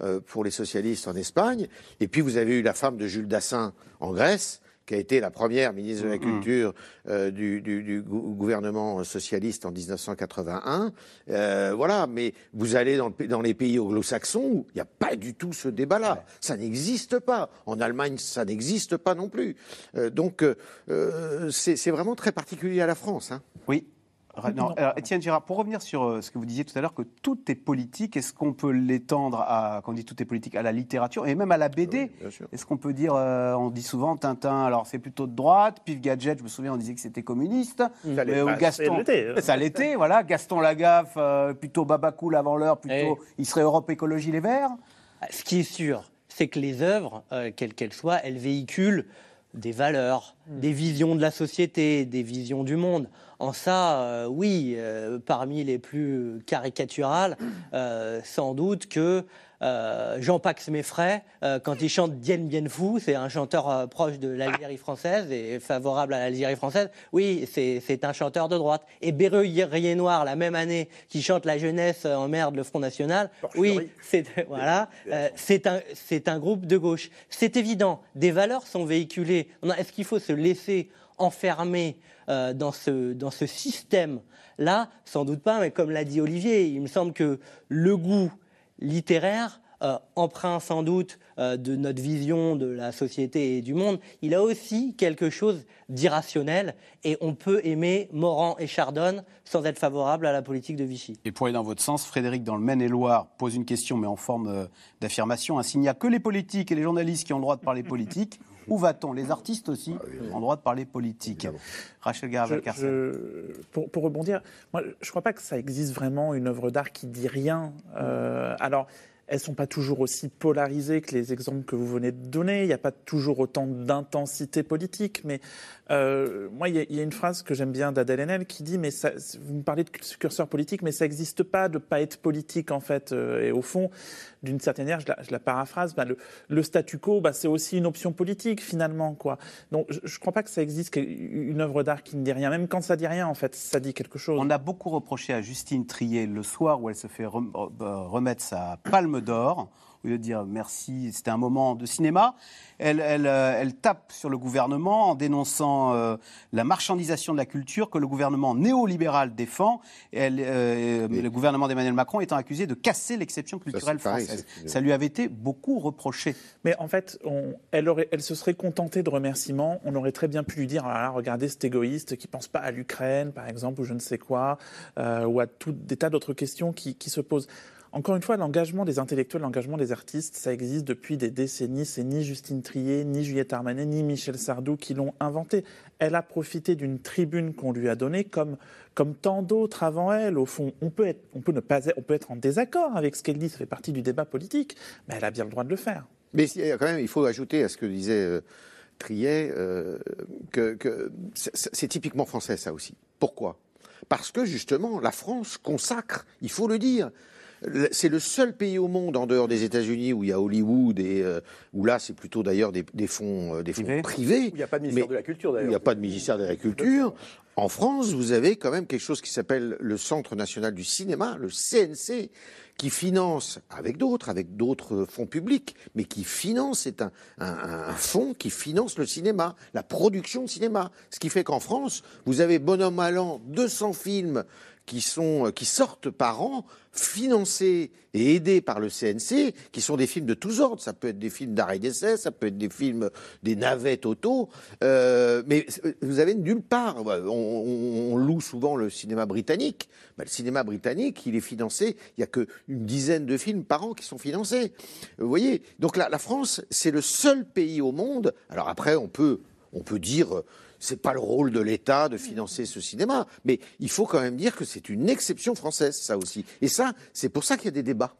euh, pour les socialistes en Espagne. Et puis vous avez eu la femme de Jules Dassin en Grèce qui a été la première ministre de la Mhm. Culture euh, du, du- du gou- gouvernement socialiste en 1981. Euh, voilà, mais vous allez dans, le pa- dans les pays anglo-saxons où il n'y a pas du tout ce débat-là. Ça n'existe pas. En Allemagne, ça n'existe pas non plus. Euh, donc, c'est c'est vraiment très particulier à la France. hein. Oui. Non, alors, Étienne Girard, pour revenir sur euh, ce que vous disiez tout à l'heure, que tout est politique, est-ce qu'on peut l'étendre à, quand on dit tout est politique, à la littérature et même à la BD Est-ce qu'on peut dire, euh, on dit souvent Tintin, alors c'est plutôt de droite, Pif Gadget, je me souviens, on disait que c'était communiste, Ça Euh, Gaston, ça l'était, hein. ça l'était, voilà, Gaston Lagaffe, euh, plutôt Babacool avant l'heure, plutôt, il serait Europe Écologie Les Verts. Ce qui est sûr, c'est que les œuvres, euh, quelles qu'elles soient, elles véhiculent des valeurs, des visions de la société, des visions du monde. En ça, euh, oui, euh, parmi les plus caricaturales, euh, sans doute que Jean Pax Meffray, quand il chante Dien Bien Phu, c'est un chanteur proche de l'Algérie française et favorable à l'Algérie française. Oui, c'est un chanteur de droite. Et Béreuil Noir, la même année, qui chante La jeunesse en merde, le Front National. Oui, c'est voilà, un un groupe de gauche. C'est évident. Des valeurs sont véhiculées. Est-ce qu'il faut se laisser enfermer euh, dans ce dans ce système là Sans doute pas. Mais comme l'a dit Olivier, il me semble que le goût littéraire, euh, emprunt sans doute euh, de notre vision de la société et du monde, il a aussi quelque chose d'irrationnel et on peut aimer Morand et Chardonne sans être favorable à la politique de Vichy. Et pour aller dans votre sens, Frédéric, dans le Maine-et-Loire, pose une question, mais en forme d'affirmation. hein. S'il n'y a que les politiques et les journalistes qui ont le droit de parler politique, où va-t-on Les artistes aussi ont le droit de parler politique. Rachel Je- Garaval-Carcel. je- pour, pour rebondir, moi, je ne crois pas que ça existe vraiment une œuvre d'art qui dit rien. Euh, alors, elles sont pas toujours aussi polarisées que les exemples que vous venez de donner. Il n'y a pas toujours autant d'intensité politique. Mais euh, moi, il y, a- une phrase que j'aime bien d'Adèle Haenel qui dit mais vous me parlez de curseur politique, mais ça n'existe pas de pas être politique en fait. Euh, Et au fond, d'une certaine manière, je la, paraphrase, bah, le, statu quo, bah, c'est aussi une option politique finalement. Donc, je ne crois pas que ça existe une œuvre d'art qui ne dit rien. Même quand ça dit rien, en fait, ça dit quelque chose. On a beaucoup reproché à Justine Trier le soir où elle se fait euh, remettre sa palme d'or. Au lieu de dire merci, c'était un moment de cinéma. Elle, elle, euh, elle tape sur le gouvernement en dénonçant euh, la marchandisation de la culture que le gouvernement néolibéral défend. Et elle, euh, Le gouvernement d'Emmanuel Macron étant accusé de casser l'exception culturelle pareil, française. Ça lui avait été beaucoup reproché. Mais en fait, on- elle, aurait, elle se serait contentée de remerciements. On aurait très bien pu lui dire ah là, regardez cet égoïste qui pense pas à l'Ukraine, par exemple, ou je ne sais quoi, euh, ou à tout des tas d'autres questions qui, qui se posent. Encore une fois, l'engagement des intellectuels, l'engagement des artistes, ça existe depuis des décennies. C'est ni Justine Trier, ni Juliette Armanet, ni Michel Sardou qui l'ont inventé. Elle a profité d'une tribune qu'on lui a donnée, comme, comme tant d'autres avant elle. Au fond, on peut, être, on, peut ne pas on peut être en désaccord avec ce qu'elle dit, ça fait partie du débat politique, mais elle a bien le droit de le faire. Mais quand même, il faut ajouter à ce que disait euh, Triet euh, que, c'est typiquement français ça aussi. Pourquoi? Parce que justement, la France consacre, il faut le dire. C'est le seul pays au monde en dehors des États-Unis où il y a Hollywood et euh, où là c'est plutôt d'ailleurs des, des fonds, euh, des fonds privés. Il n'y a pas de ministère de la Culture Il d'ailleurs. n'y a pas de ministère de la Culture. En France, vous avez quand même quelque chose qui s'appelle le Centre national du cinéma, le CNC, qui finance, avec d'autres, avec d'autres fonds publics, mais qui finance, c'est un, un- un fonds qui finance le cinéma, la production de cinéma. Ce qui fait qu'en France, vous avez bonhomme allant 200 films qui, sont, qui sortent par an, financés et aidés par le CNC, qui sont des films de tous ordres. Ça peut être des films d'arrêt d'essai, ça peut être des films, des navettes auto, euh, mais vous avez nulle part. On, on- on loue souvent le cinéma britannique. Ben, le cinéma britannique, il est financé, il n'y a qu'une dizaine de films par an qui sont financés. Vous voyez Donc la, la France, c'est le seul pays au monde. Alors après, on peut, on peut dire euh, c'est pas le rôle de l'État de financer ce cinéma, mais il faut quand même dire que c'est une exception française, ça aussi. Et ça, c'est pour ça qu'il y a des débats.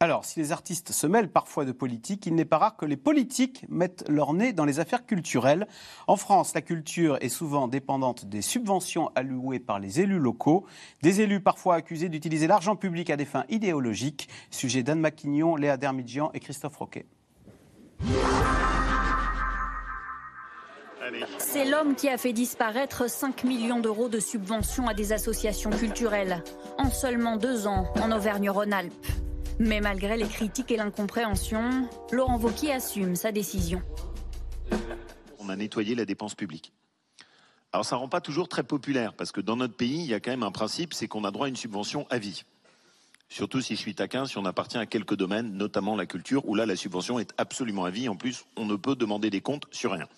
Alors, si les artistes se mêlent parfois de politique, il n'est pas rare que les politiques mettent leur nez dans les affaires culturelles. En France, la culture est souvent dépendante des subventions allouées par les élus locaux, des élus parfois accusés d'utiliser l'argent public à des fins idéologiques. Sujet d'Anne Maquignon, Léa Dermidjian et Christophe Roquet. C'est l'homme qui a fait disparaître 5 millions d'euros de subventions à des associations culturelles en seulement deux ans en Auvergne-Rhône-Alpes. Mais malgré les critiques et l'incompréhension, Laurent Wauquiez assume sa décision. on a nettoyé la dépense publique. Alors ça rend pas toujours très populaire, parce que dans notre pays, il y a quand même un principe, c'est qu'on a droit à une subvention à vie. Surtout si je suis taquin, si on appartient à quelques domaines, notamment la culture, où là la subvention est absolument à vie. En plus, on ne peut demander des comptes sur rien.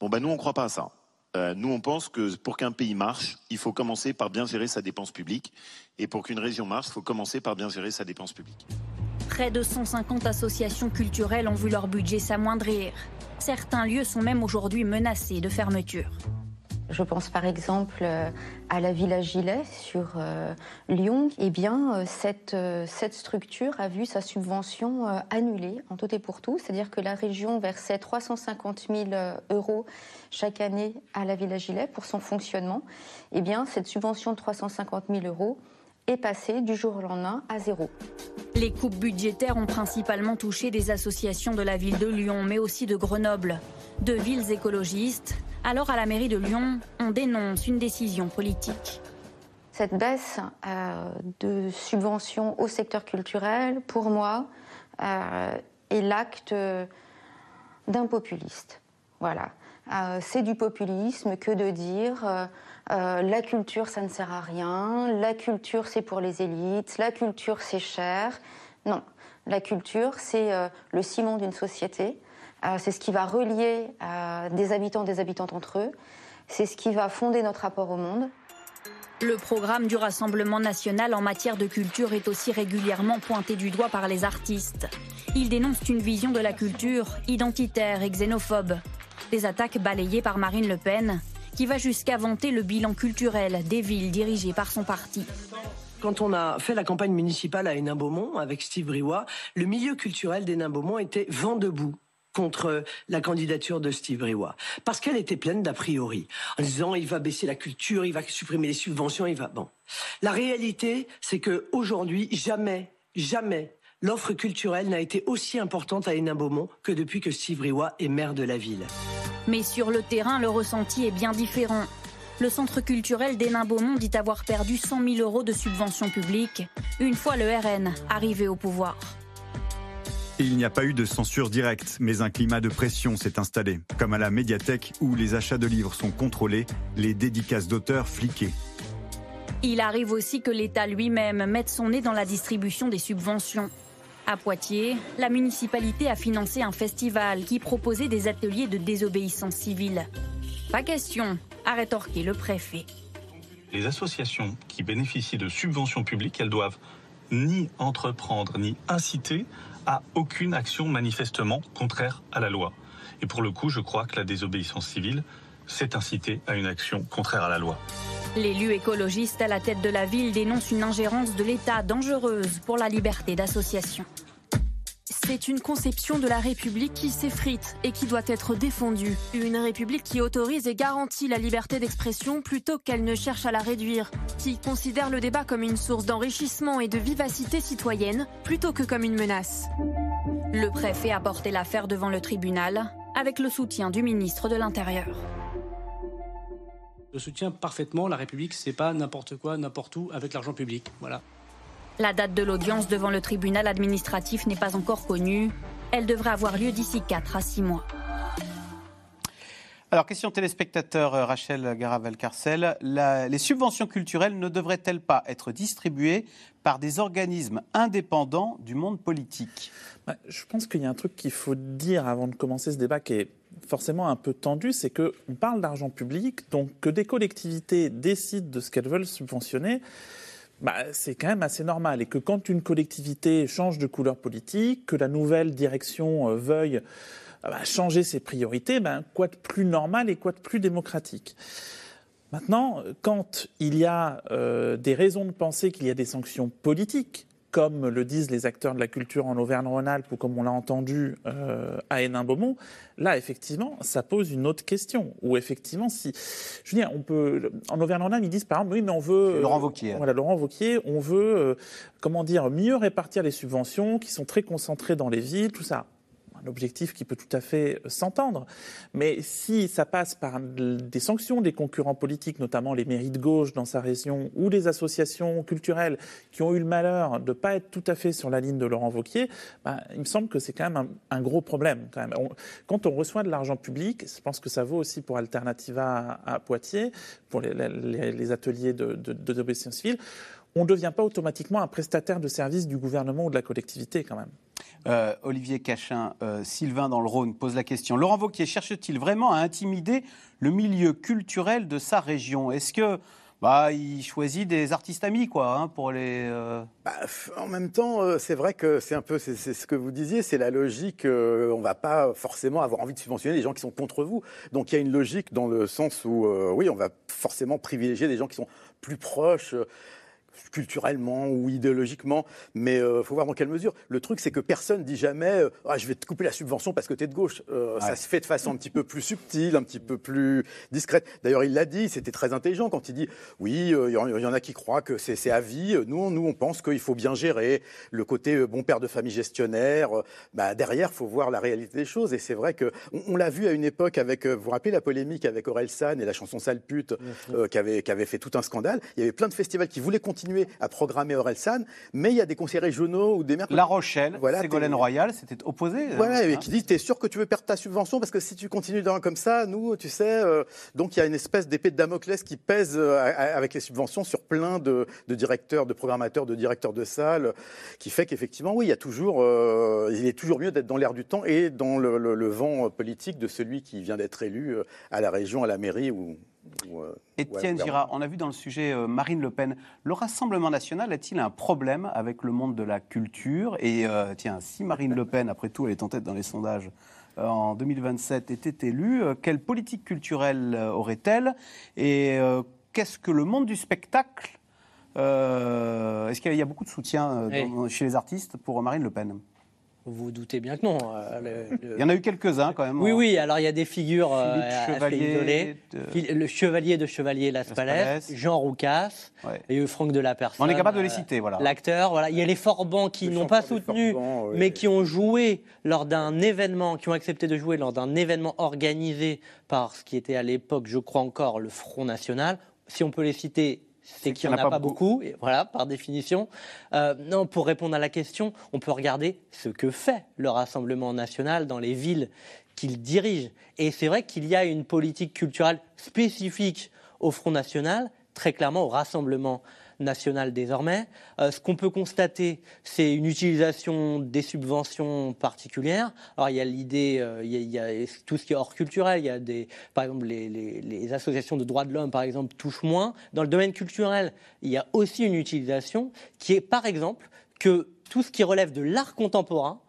Bon ben nous on ne croit pas à ça. Euh, nous on pense que pour qu'un pays marche, il faut commencer par bien gérer sa dépense publique. Et pour qu'une région marche, il faut commencer par bien gérer sa dépense publique. Près de 150 associations culturelles ont vu leur budget s'amoindrir. Certains lieux sont même aujourd'hui menacés de fermeture. Je pense par exemple euh, à la Villa Gilet sur euh, Lyon. Eh euh, cette, structure a vu sa subvention annulée en tout et pour tout. C'est-à-dire que la région versait 350 000 euros chaque année à la Villa Gilet pour son fonctionnement. Eh cette subvention de 350 000 euros est passée du jour au lendemain à zéro. Les coupes budgétaires ont principalement touché des associations de la ville de Lyon, mais aussi de Grenoble, de villes écologistes. Alors à la mairie de Lyon, on dénonce une décision politique. Cette baisse euh, de subventions au secteur culturel, pour moi, euh, est l'acte d'un populiste. Voilà. Euh, c'est du populisme que de dire la culture, ça ne sert à rien. La culture, c'est pour les élites. La culture, c'est cher. Non, la culture, c'est le ciment d'une société. Euh, c'est ce qui va relier des habitants, des habitantes entre eux. C'est ce qui va fonder notre rapport au monde. Le programme du Rassemblement national en matière de culture est aussi régulièrement pointé du doigt par les artistes. Ils dénoncent une vision de la culture identitaire et xénophobe. Des attaques balayées par Marine Le Pen, qui va jusqu'à vanter le bilan culturel des villes dirigées par son parti. Quand on a fait la campagne municipale à Hénin-Beaumont avec Steve Briouat, le milieu culturel d'Hénin-Beaumont était vent debout contre la candidature de Steve Briouat. Parce qu'elle était pleine d'a priori. En disant, il va baisser la culture, il va supprimer les subventions, il va... Bon. La réalité, c'est que aujourd'hui, jamais, jamais, l'offre culturelle n'a été aussi importante à Hénin-Beaumont que depuis que Steve Briouat est maire de la ville. Mais sur le terrain, le ressenti est bien différent. Le centre culturel d'Hénin-Beaumont dit avoir perdu 100 000 euros de subventions publiques une fois le RN arrivé au pouvoir. Il n'y a pas eu de censure directe, mais un climat de pression s'est installé, comme à la médiathèque où les achats de livres sont contrôlés, les dédicaces d'auteurs fliquées. Il arrive aussi que l'État lui-même mette son nez dans la distribution des subventions. À Poitiers, la municipalité a financé un festival qui proposait des ateliers de désobéissance civile. Pas question, a rétorqué le préfet. Les associations qui bénéficient de subventions publiques, elles doivent ni entreprendre ni inciter à aucune action manifestement contraire à la loi. Et pour le coup, je crois que la désobéissance civile, c'est inciter à une action contraire à la loi. L'élu écologiste à la tête de la ville dénonce une ingérence de l'État dangereuse pour la liberté d'association. C'est une conception de la République qui s'effrite et qui doit être défendue. Une République qui autorise et garantit la liberté d'expression plutôt qu'elle ne cherche à la réduire, qui considère le débat comme une source d'enrichissement et de vivacité citoyenne plutôt que comme une menace. Le préfet a porté l'affaire devant le tribunal avec le soutien du ministre de l'Intérieur. Je soutiens parfaitement la République, c'est pas n'importe quoi, n'importe où avec l'argent public. Voilà. La date de l'audience devant le tribunal administratif n'est pas encore connue. Elle devrait avoir lieu d'ici 4 à 6 mois. Alors, question téléspectateur euh, Rachel Garavel-Carcel. Les subventions culturelles ne devraient-elles pas être distribuées par des organismes indépendants du monde politique? Bah, Je pense qu'il y a un truc qu'il faut dire avant de commencer ce débat qui est forcément un peu tendu, c'est qu'on parle d'argent public, donc que des collectivités décident de ce qu'elles veulent subventionner. Bah, c'est quand même assez normal. Et que quand une collectivité change de couleur politique, que la nouvelle direction euh, veuille euh, bah, changer ses priorités, ben, quoi de plus normal et quoi de plus démocratique? Maintenant, quand il y a euh, des raisons de penser qu'il y a des sanctions politiques, comme le disent les acteurs de la culture en Auvergne-Rhône-Alpes ou comme on l'a entendu euh, à Hénin-Beaumont, là, effectivement, ça pose une autre question. Ou effectivement, si. Je veux dire, on peut. En Auvergne-Rhône-Alpes, ils disent par exemple, oui, mais on veut. Laurent Vauquier. voilà, Laurent Vauquier, on veut, euh, comment dire, mieux répartir les subventions qui sont très concentrées dans les villes, tout ça. Un objectif qui peut tout à fait euh, s'entendre. Mais si ça passe par des sanctions des concurrents politiques, notamment les mairies de gauche dans sa région ou les associations culturelles qui ont eu le malheur de ne pas être tout à fait sur la ligne de Laurent Wauquiez, ben, il me semble que c'est quand même un, gros problème. Quand, même. quand on reçoit de l'argent public, je pense que ça vaut aussi pour Alternativa à, Poitiers, pour les, ateliers de, de, de on ne devient pas automatiquement un prestataire de service du gouvernement ou de la collectivité quand même. Euh, Olivier Cachin, euh, Sylvain dans le Rhône pose la question. Laurent Wauquiez cherche-t-il vraiment à intimider le milieu culturel de sa région? Est-ce que bah, il choisit des artistes amis, quoi, hein, pour les. Euh, bah, en même temps, c'est vrai que c'est un peu, c'est ce que vous disiez, c'est la logique. on va pas forcément avoir envie de subventionner les gens qui sont contre vous. Donc il y a une logique dans le sens où, oui, on va forcément privilégier des gens qui sont plus proches culturellement ou idéologiquement, mais il euh, faut voir dans quelle mesure. Le truc, c'est que personne dit jamais euh, ah, je vais te couper la subvention parce que tu es de gauche. Euh, ça se fait de façon un petit peu plus subtile, un petit peu plus discrète. D'ailleurs, il l'a dit, c'était très intelligent quand il dit oui, il y, en a qui croient que c'est à vie. Nous, nous, on pense qu'il faut bien gérer le côté bon père de famille gestionnaire. Bah, derrière, il faut voir la réalité des choses. Et c'est vrai que on, l'a vu à une époque avec, vous vous rappelez la polémique avec Aurel San et la chanson Sale pute qui, avait, qui avait fait tout un scandale. Il y avait plein de festivals qui voulaient continuer à programmer Orelsan, mais il y a des conseillers régionaux ou des maires. La Rochelle, voilà, Ségolène Royal s'était opposé. Hein, voilà, et qui dit T'es sûr que tu veux perdre ta subvention Parce que si tu continues dans, comme ça, nous, tu sais, euh, donc il y a une espèce d'épée de Damoclès qui pèse euh, avec les subventions sur plein de, directeurs, de programmateurs, de directeurs de salles, qui fait qu'effectivement, oui, il y a toujours, euh, il est toujours mieux d'être dans l'air du temps et dans le, le, vent politique de celui qui vient d'être élu à la région, à la mairie ou, euh, Étienne Girard, on a vu dans le sujet euh, Marine Le Pen, le Rassemblement national a-t-il un problème avec le monde de la culture? Et euh, tiens, si Marine Le Pen, après tout, elle est en tête dans les sondages, en 2027 était élue, quelle politique culturelle aurait-elle? Et qu'est-ce que le monde du spectacle Est-ce qu'il y a beaucoup de soutien chez les artistes pour Marine Le Pen? Vous vous doutez bien que non. Euh, il y en a eu quelques-uns quand même. Oui, oui. Alors il y a des figures euh, Chevalier Le chevalier de Chevalier Las Palais, Jean Roucas et Franck de la Personne. On est capable de les citer, voilà. L'acteur, voilà. Il y a les Forbans qui n'ont pas soutenu, mais qui ont joué lors d'un événement, qui ont accepté de jouer lors d'un événement organisé par ce qui était à l'époque, je crois encore, le Front National. Si on peut les citer, c'est qu'il n'y en a, pas, beaucoup. et voilà, par définition. Euh, non, pour répondre à la question, on peut regarder ce que fait le Rassemblement national dans les villes qu'il dirige. Et c'est vrai qu'il y a une politique culturelle spécifique au Front National, très clairement au Rassemblement nationale désormais. Euh, ce qu'on peut constater, c'est une utilisation des subventions particulières. Alors il y a l'idée, euh, il, y a tout ce qui est hors culturel. Il y a des, par exemple, les, associations de droits de l'homme, par exemple, touchent moins. Dans le domaine culturel, il y a aussi une utilisation qui est, par exemple, que tout ce qui relève de l'art contemporain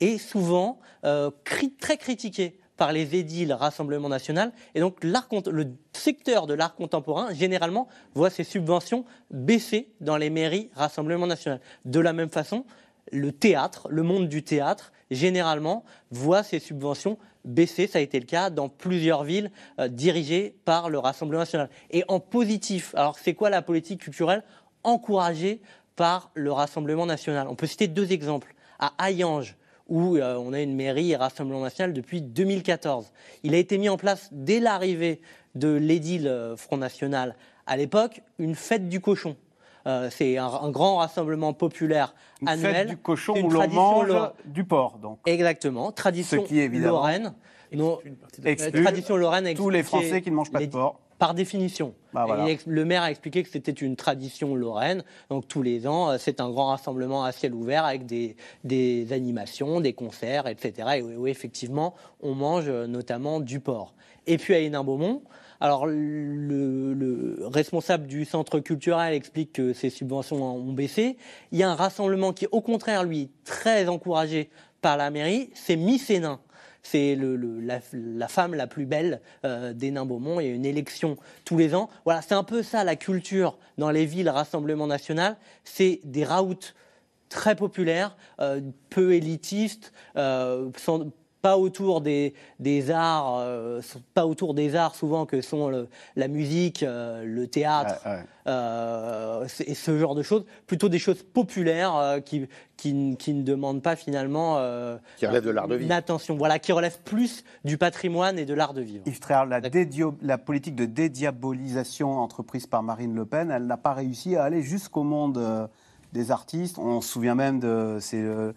est souvent euh, très critiqué par les édiles Rassemblement national. Et donc le secteur de l'art contemporain, généralement, voit ses subventions baisser dans les mairies Rassemblement national. De la même façon, le théâtre, le monde du théâtre, généralement, voit ses subventions baisser. Ça a été le cas dans plusieurs villes euh, dirigées par le Rassemblement national. Et en positif, alors c'est quoi la politique culturelle encouragée par le Rassemblement national? On peut citer deux exemples. À Hayange, où euh, on a une mairie et Rassemblement national depuis 2014. Il a été mis en place dès l'arrivée de l'édile euh, Front National à l'époque une fête du cochon. Euh, c'est un, grand rassemblement populaire une annuel. Fête du cochon où l'on mange du porc, donc. Exactement, tradition Ce qui est évidemment lorraine. tradition lorraine. Tous les Français qui ne mangent pas de porc par définition. Bah, le maire a expliqué que c'était une tradition lorraine. Donc tous les ans, euh, c'est un grand rassemblement à ciel ouvert avec des, animations, des concerts, etc. Et où, effectivement, on mange euh, notamment du porc. Et puis à Hénin-Beaumont, alors le, responsable du centre culturel explique que ces subventions ont baissé. Il y a un rassemblement qui, au contraire, lui, très encouragé par la mairie, c'est C'est la, femme la plus belle euh, des nains Beaumont. Il y a une élection tous les ans. Voilà, c'est un peu ça la culture dans les villes Rassemblement National. C'est des raouts très populaires, euh, peu élitistes, euh, pas autour des, des arts, euh, pas autour des arts souvent que sont le- la musique, euh, le théâtre euh, et ce genre de choses, plutôt des choses populaires euh, qui, qui, qui ne demandent pas finalement euh, Qui relèvent de l'art de vivre. une attention, voilà, qui relèvent plus du patrimoine et de l'art de vivre. Yves Tréhard, la, dédio- la politique de dédiabolisation entreprise par Marine Le Pen, elle n'a pas réussi à aller jusqu'au monde euh, des artistes. On se souvient même de c'est euh,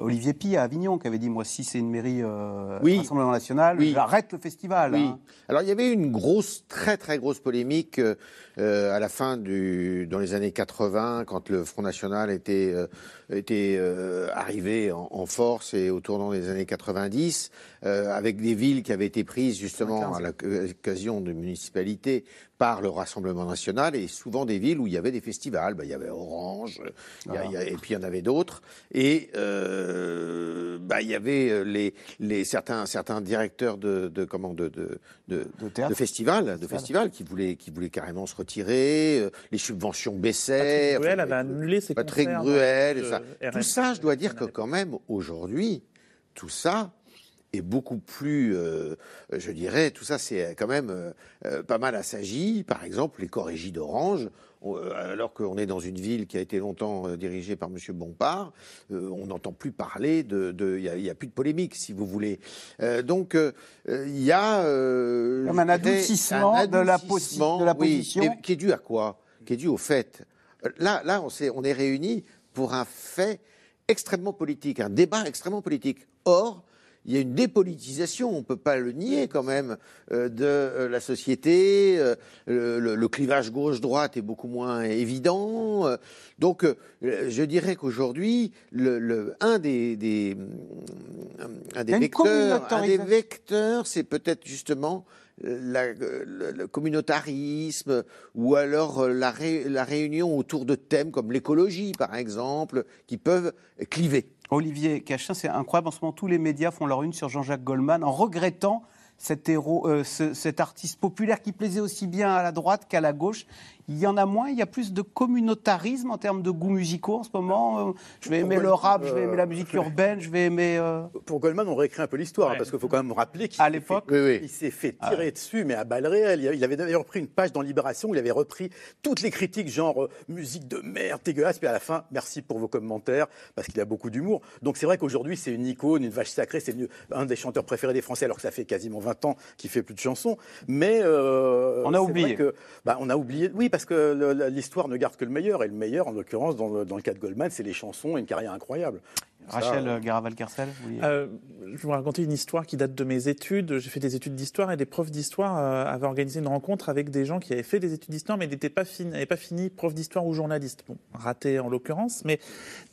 Olivier Pi à Avignon qui avait dit moi si c'est une mairie euh, Oui. Rassemblement National, Oui. j'arrête le festival. Oui. hein. Alors il y avait une grosse, très très grosse polémique euh, euh, à la fin du, dans les années 80, quand le Front National était euh, était arrivé en, en force et au tournant des années 90, euh, avec des villes qui avaient été prises justement à l'occasion de municipalités par le Rassemblement National et souvent des villes où il y avait des festivals. Ben, il y avait Orange, il y a- il y a- et puis il y en avait d'autres. Et euh, bah, il y avait euh, les, les certains certains directeurs de, de comment de de, de, de festivals de festivals qui voulaient qui voulaient carrément se retirer. euh, les subventions baissaient. Patrick Bruel enfin, avait annulé ses Patrick concerts Bruel, et de ça. Tout ça, je dois dire que quand même aujourd'hui, tout ça est beaucoup plus, euh, je dirais, tout ça c'est quand même euh, euh, pas mal assagi. Par exemple, les chorégies d'Orange, euh, alors qu'on est dans une ville qui a été longtemps euh, dirigée par Monsieur Bompard, euh, on n'entend plus parler de, il y a- plus de polémique, si vous voulez. Euh, donc euh, euh, il y a euh, Comme un adoucissement un de la posi- adoucissement, de la oui, position. mais qui est dû à quoi? Qui est dû au fait. Euh, Là, là, on, s'est- on est réunis pour un fait extrêmement politique, un débat extrêmement politique. Or, il y a une dépolitisation, on ne peut pas le nier quand même, euh, de euh, la société. euh, le, clivage gauche-droite est beaucoup moins évident. donc, je dirais qu'aujourd'hui, le, le- un des, un vecteurs, un des communautarisation. vecteurs, c'est peut-être justement la- le, le communautarisme ou alors la, ré- la réunion autour de thèmes comme l'écologie, par exemple, qui peuvent cliver. Olivier Cachin, c'est incroyable. En ce moment, tous les médias font leur une sur Jean-Jacques Goldman en regrettant cet héros, euh, ce- cet artiste populaire qui plaisait aussi bien à la droite qu'à la gauche. Il y en a moins, il y a plus de communautarisme en termes de goûts musicaux en ce moment. Euh, Je vais aimer Pour le rap, Goldman, je vais aimer la musique urbaine, je vais aimer. euh, Pour Goldman, on réécrit un peu l'histoire, hein, parce qu'il faut quand même rappeler qu'il s'est l'époque fait- il s'est fait tirer dessus, mais à balles réelles. Il avait d'ailleurs pris une page dans Libération où il avait repris toutes les critiques, genre euh, musique de merde, dégueulasse, puis à la fin, merci pour vos commentaires, parce qu'il a beaucoup d'humour. Donc c'est vrai qu'aujourd'hui, c'est une icône, une vache sacrée, c'est un des chanteurs préférés des Français, alors que ça fait quasiment 20 ans qu'il fait plus de chansons. Mais euh, On a oublié. vrai que, bah, on a oublié, oui, parce que l'histoire ne garde que le meilleur, et le meilleur, en l'occurrence, dans dans le cas de Goldman, c'est les chansons et une carrière incroyable. Rachel euh, Garaval-Kercel, vous vouliez- Euh, je vais vous raconter une histoire qui date de mes études. J'ai fait des études d'histoire et des profs d'histoire euh, avaient organisé une rencontre avec des gens qui avaient fait des études d'histoire mais n'étaient pas n'avaient pas fini prof d'histoire ou journaliste. Bon, raté en l'occurrence, mais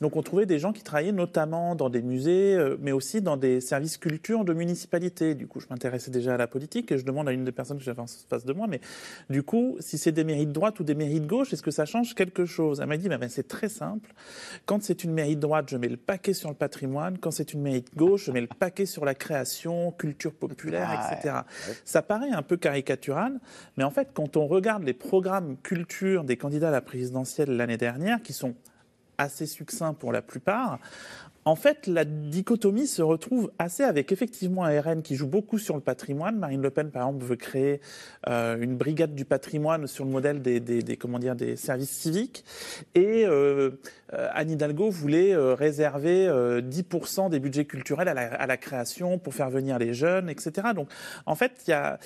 donc on trouvait des gens qui travaillaient notamment dans des musées, euh, mais aussi dans des services culture de municipalités. Du coup, je m'intéressais déjà à la politique et je demande à une des personnes que j'avais en face de moi, mais du coup, si c'est des mairies de droite ou des mairies de gauche, est-ce que ça change quelque chose? Elle m'a dit, bah, ben, c'est très simple. Quand c'est une mairie de droite, je mets le paquet sur le patrimoine. Quand c'est une mairie de gauche, je mets le paquet sur la création, culture populaire, Ah, etc. ouais. Ça paraît un peu caricatural, mais en fait, quand on regarde les programmes culture des candidats à la présidentielle l'année dernière, qui sont assez succincts pour la plupart, en fait, la dichotomie se retrouve assez avec effectivement un RN qui joue beaucoup sur le patrimoine. Marine Le Pen, par exemple, veut créer euh, une brigade du patrimoine sur le modèle des, des- des- comment dire, des services civiques. Et euh, Anne Hidalgo voulait euh, réserver euh, 10% des budgets culturels à la, à la création pour faire venir les jeunes, etc. Donc, en fait, il y a,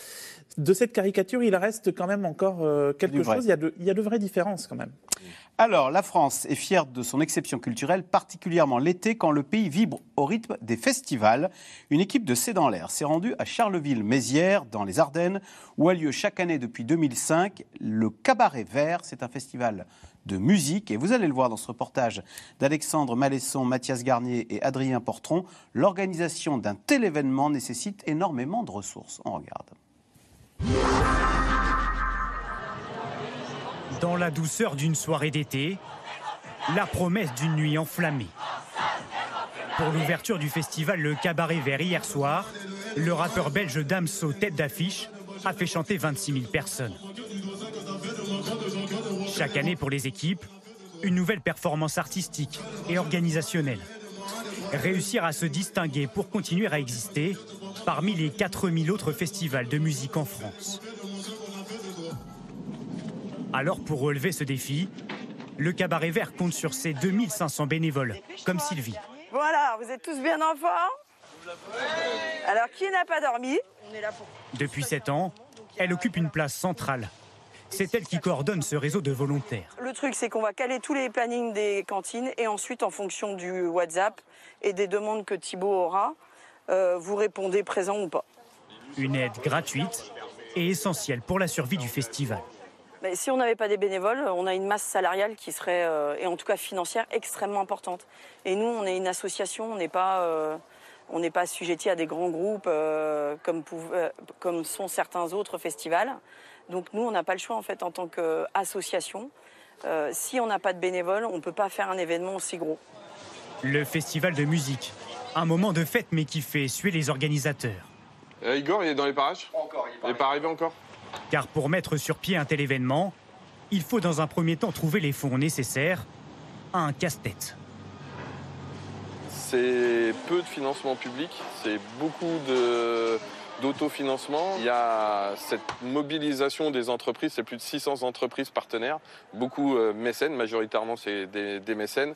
de cette caricature, il reste quand même encore quelque chose. Il y, a de, il y a de vraies différences quand même. Alors, la France est fière de son exception culturelle, particulièrement l'été, quand le pays vibre au rythme des festivals. Une équipe de C'est dans l'air s'est rendue à Charleville-Mézières, dans les Ardennes, où a lieu chaque année depuis 2005 le Cabaret Vert. C'est un festival de musique. Et vous allez le voir dans ce reportage d'Alexandre Malesson, Mathias Garnier et Adrien Portron. L'organisation d'un tel événement nécessite énormément de ressources. On regarde. Dans la douceur d'une soirée d'été, la promesse d'une nuit enflammée. Pour l'ouverture du festival Le Cabaret Vert hier soir, le rappeur belge Damso, tête d'affiche, a fait chanter 26 000 personnes. Chaque année pour les équipes, une nouvelle performance artistique et organisationnelle. Réussir à se distinguer pour continuer à exister parmi les 4000 autres festivals de musique en France. Alors pour relever ce défi, le Cabaret Vert compte sur ses 2500 bénévoles, comme Sylvie. Voilà, vous êtes tous bien en forme? Alors, qui n'a pas dormi? Depuis 7 ans, elle occupe une place centrale. C'est elle qui coordonne ce réseau de volontaires. Le truc, c'est qu'on va caler tous les plannings des cantines et ensuite, en fonction du WhatsApp et des demandes que Thibault aura, euh, vous répondez présent ou pas. Une aide gratuite et essentielle pour la survie du festival. Mais si on n'avait pas des bénévoles, on a une masse salariale qui serait, euh, et en tout cas financière, extrêmement importante. Et nous, on est une association, on n'est pas, euh, on n'est pas assujetti à des grands groupes euh, comme, pouv- euh, comme sont certains autres festivals. Donc nous, on n'a pas le choix en fait en tant qu'association. Euh, si on n'a pas de bénévoles, on ne peut pas faire un événement aussi gros. Le festival de musique. Un moment de fête mais qui fait suer les organisateurs. Euh, Igor, il est dans les parages? Encore, il n'est pas arrivé encore? Car pour mettre sur pied un tel événement, il faut dans un premier temps trouver les fonds nécessaires à un casse-tête. C'est peu de financement public, c'est beaucoup d'autofinancement. Il y a cette mobilisation des entreprises, c'est plus de 600 entreprises partenaires, beaucoup euh, mécènes, majoritairement c'est des mécènes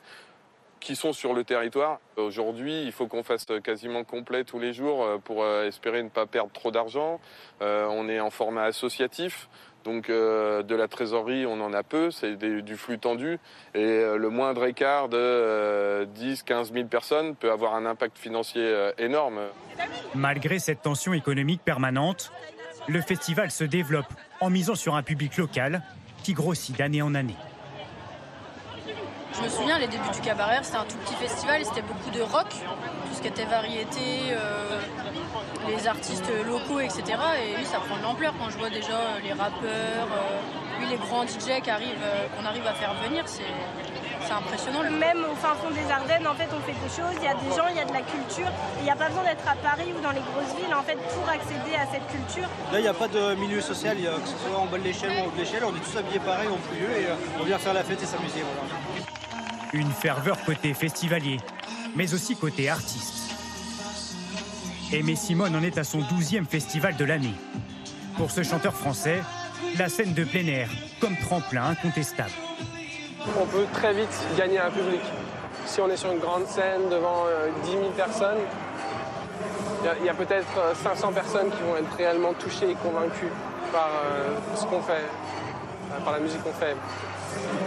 qui sont sur le territoire. Aujourd'hui, il faut qu'on fasse quasiment complet tous les jours euh, pour euh, espérer ne pas perdre trop d'argent. Euh, on est en format associatif. Donc de la trésorerie, on en a peu, c'est du flux tendu. Et le moindre écart de euh, 10, 15 000 personnes peut avoir un impact financier énorme. Malgré cette tension économique permanente, le festival se développe en misant sur un public local qui grossit d'année en année. Je me souviens, les débuts du cabaret, c'était un tout petit festival, et c'était beaucoup de rock, tout ce qui était variété, euh, les artistes locaux, etc. Et oui, ça prend de l'ampleur quand je vois déjà euh, les rappeurs, euh, oui, les grands DJ qui arrivent, euh, qu'on arrive à faire venir, c'est c'est impressionnant. Même au fin fond des Ardennes, en fait, on fait des choses, il y a des gens, il y a de la culture. Il n'y a pas besoin d'être à Paris ou dans les grosses villes, en fait, pour accéder à cette culture. Là, il n'y a pas de milieu social, il y a- que ce soit en bas de l'échelle ou en haut de l'échelle, on est tous habillés pareil, en plus et euh, on vient faire la fête et s'amuser. Voilà. Une ferveur côté festivalier, mais aussi côté artiste. Aimé Simone en est à son 12e festival de l'année. Pour ce chanteur français, la scène de plein air comme tremplin incontestable. On peut très vite gagner un public. Si on est sur une grande scène devant euh, 10 000 personnes, il y a- peut-être euh, 500 personnes qui vont être réellement touchées et convaincues par euh, ce qu'on fait, euh, par la musique qu'on fait.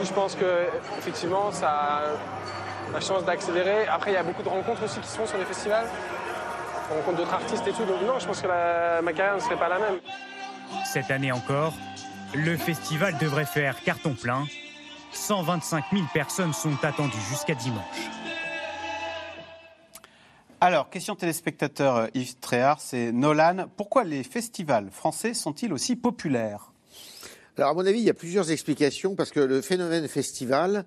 Je pense que effectivement, ça a la chance d'accélérer. Après, il y a beaucoup de rencontres aussi qui se font sur les festivals. On rencontre d'autres artistes et tout. Donc non, je pense que la- ma carrière ne serait pas la même. Cette année encore, le festival devrait faire carton plein. 125 000 personnes sont attendues jusqu'à dimanche. Alors, question téléspectateur euh, Yves Tréhard, c'est Nolan. Pourquoi les festivals français sont-ils aussi populaires? Alors, à mon avis, il y a plusieurs explications parce que le phénomène festival,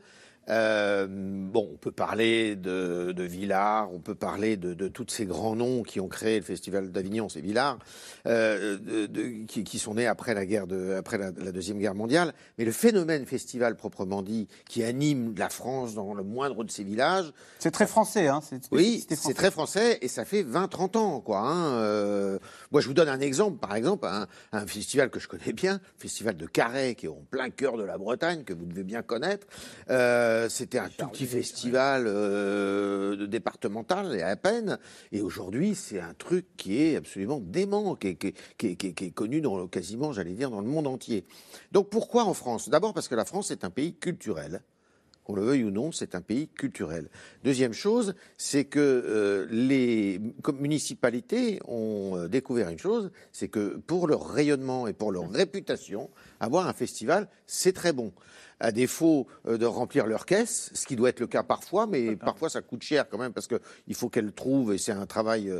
euh, bon, on peut parler de, de Villard, on peut parler de, de tous ces grands noms qui ont créé le festival d'Avignon, c'est Villard, euh, de- qui, qui sont nés après la guerre après la, la deuxième guerre mondiale. Mais le phénomène festival proprement dit, qui anime la France dans le moindre de ses villages, C'est très français, hein oui, c'est très français et ça fait 20-30 ans, quoi. hein. Euh, moi, je vous donne un exemple, par exemple, un, un festival que je connais bien, le festival de Carhaix, qui est en plein cœur de la Bretagne, que vous devez bien connaître. Euh, C'était un tout petit festival euh, départemental, et à peine. Et aujourd'hui, c'est un truc qui est absolument dément, qui est, qui est- qui est- qui est- qui est connu dans, le- quasiment, j'allais dire, dans le monde entier. Donc, pourquoi en France? D'abord parce que la France est un pays culturel. Qu'on le veuille ou non, c'est un pays culturel. Deuxième chose, c'est que euh, les municipalités ont euh, découvert une chose, c'est que pour leur rayonnement et pour leur réputation, avoir un festival, c'est très bon. À défaut euh, de remplir leur caisse, ce qui doit être le cas parfois, mais parfois ça coûte cher quand même parce qu'il faut qu'elles trouvent, et c'est un travail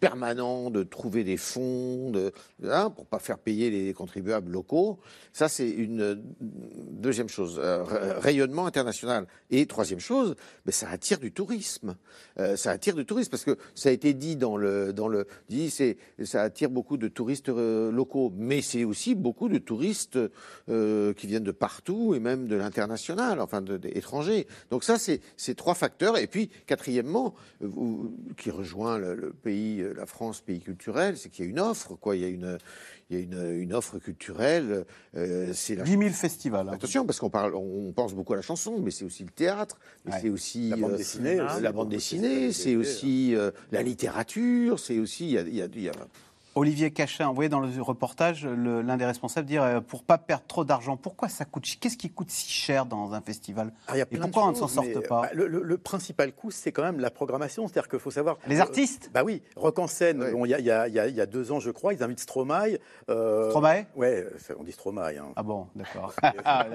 permanent de trouver des fonds de, hein, pour pas faire payer les contribuables locaux. Ça, c'est une euh, deuxième chose. Euh, rayonnement international. Et troisième chose, ben, ça attire du tourisme. Euh, ça attire du tourisme parce que ça a été dit dans le dans le dit ça attire beaucoup de touristes locaux, mais c'est aussi beaucoup de touristes qui viennent de partout et même de l'international, enfin de, étrangers. Donc ça, c'est ces trois facteurs. Et puis quatrièmement, qui rejoint le pays la France, pays culturel, c'est qu'il y a une offre, quoi. Il y a une, il y a une, une offre culturelle. Euh, c'est la 10 000 festivals. Hein. Attention, parce qu'on parle, on pense beaucoup à la chanson, mais c'est aussi le théâtre, mais c'est aussi la bande dessinée, la bande dessinée, c'est aussi euh, la littérature, c'est aussi il y a, il y a Olivier Cachin, vous voyez dans le reportage, l'un des responsables dire euh, pour pas perdre trop d'argent, pourquoi ça coûte Qu'est-ce qui coûte si cher dans un festival? Ah, Et pourquoi on ne s'en sorte pas? bah, le, principal coût, c'est quand même la programmation. C'est-à-dire qu'il faut savoir. Les artistes? Bah oui, Rock en scène. Il y, a deux ans, je crois, ils invitent Stromae. Euh, Stromae? Ouais, on dit Stromae. Hein. Ah bon, d'accord. ah,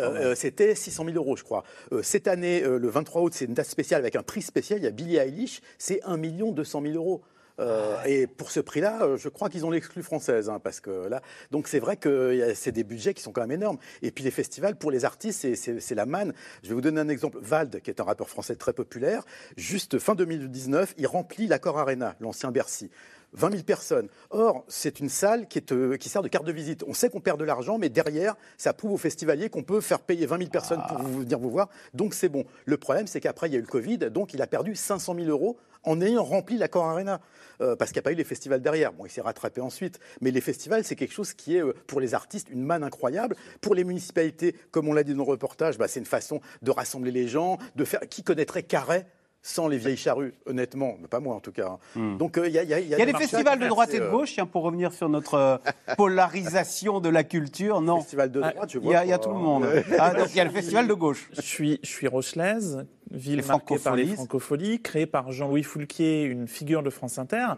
euh, C'était 600 000 euros, je crois. cette année, le 23 août, c'est une date spéciale avec un prix spécial. Il y a Billie Eilish, c'est 1 200 000 euros. Euh, et pour ce prix-là, euh, je crois qu'ils ont l'exclu française, hein, parce que là, donc c'est vrai que c'est des budgets qui sont quand même énormes. Et puis les festivals pour les artistes, c'est la manne. Je vais vous donner un exemple. Vald, qui est un rappeur français très populaire, juste fin 2019, il remplit l'Accord Arena, l'ancien Bercy. 20 000 personnes. Or, c'est une salle qui, est, euh, qui, sert de carte de visite. On sait qu'on perd de l'argent, mais derrière, ça prouve aux festivaliers qu'on peut faire payer 20 000 personnes pour venir vous voir. Donc, c'est bon. Le problème, c'est qu'après, il y a eu le Covid, donc il a perdu 500 000 euros en ayant rempli l'accord Arena. Euh, parce qu'il n'y a pas eu les festivals derrière. Bon, il s'est rattrapé ensuite. Mais les festivals, c'est quelque chose qui est, euh, pour les artistes, une manne incroyable. Pour les municipalités, comme on l'a dit dans le reportage, bah, c'est une façon de rassembler les gens, de faire. Qui connaîtrait Carré? Sans les vieilles charrues, honnêtement, pas moi en tout cas. Hein. Hmm. Donc il y, a, des festivals de droite et de gauche, pour revenir sur notre euh, polarisation de la culture, non. Festival de droite, je vois. Il y, a tout le monde. Ah, il y a le festival de gauche. Je suis, je suis rochelaise, ville marquée par les francopholies, créée par Jean-Louis Foulquier, une figure de France Inter,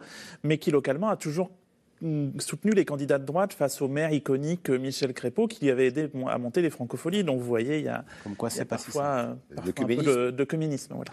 mais qui localement a toujours mm, soutenu les candidats de droite face au maire iconique Michel Crépeau qui avait aidé à monter les francopholies. Donc vous voyez, il y a, Comme quoi, y a parfois, euh, parfois un peu de, de communisme. Voilà.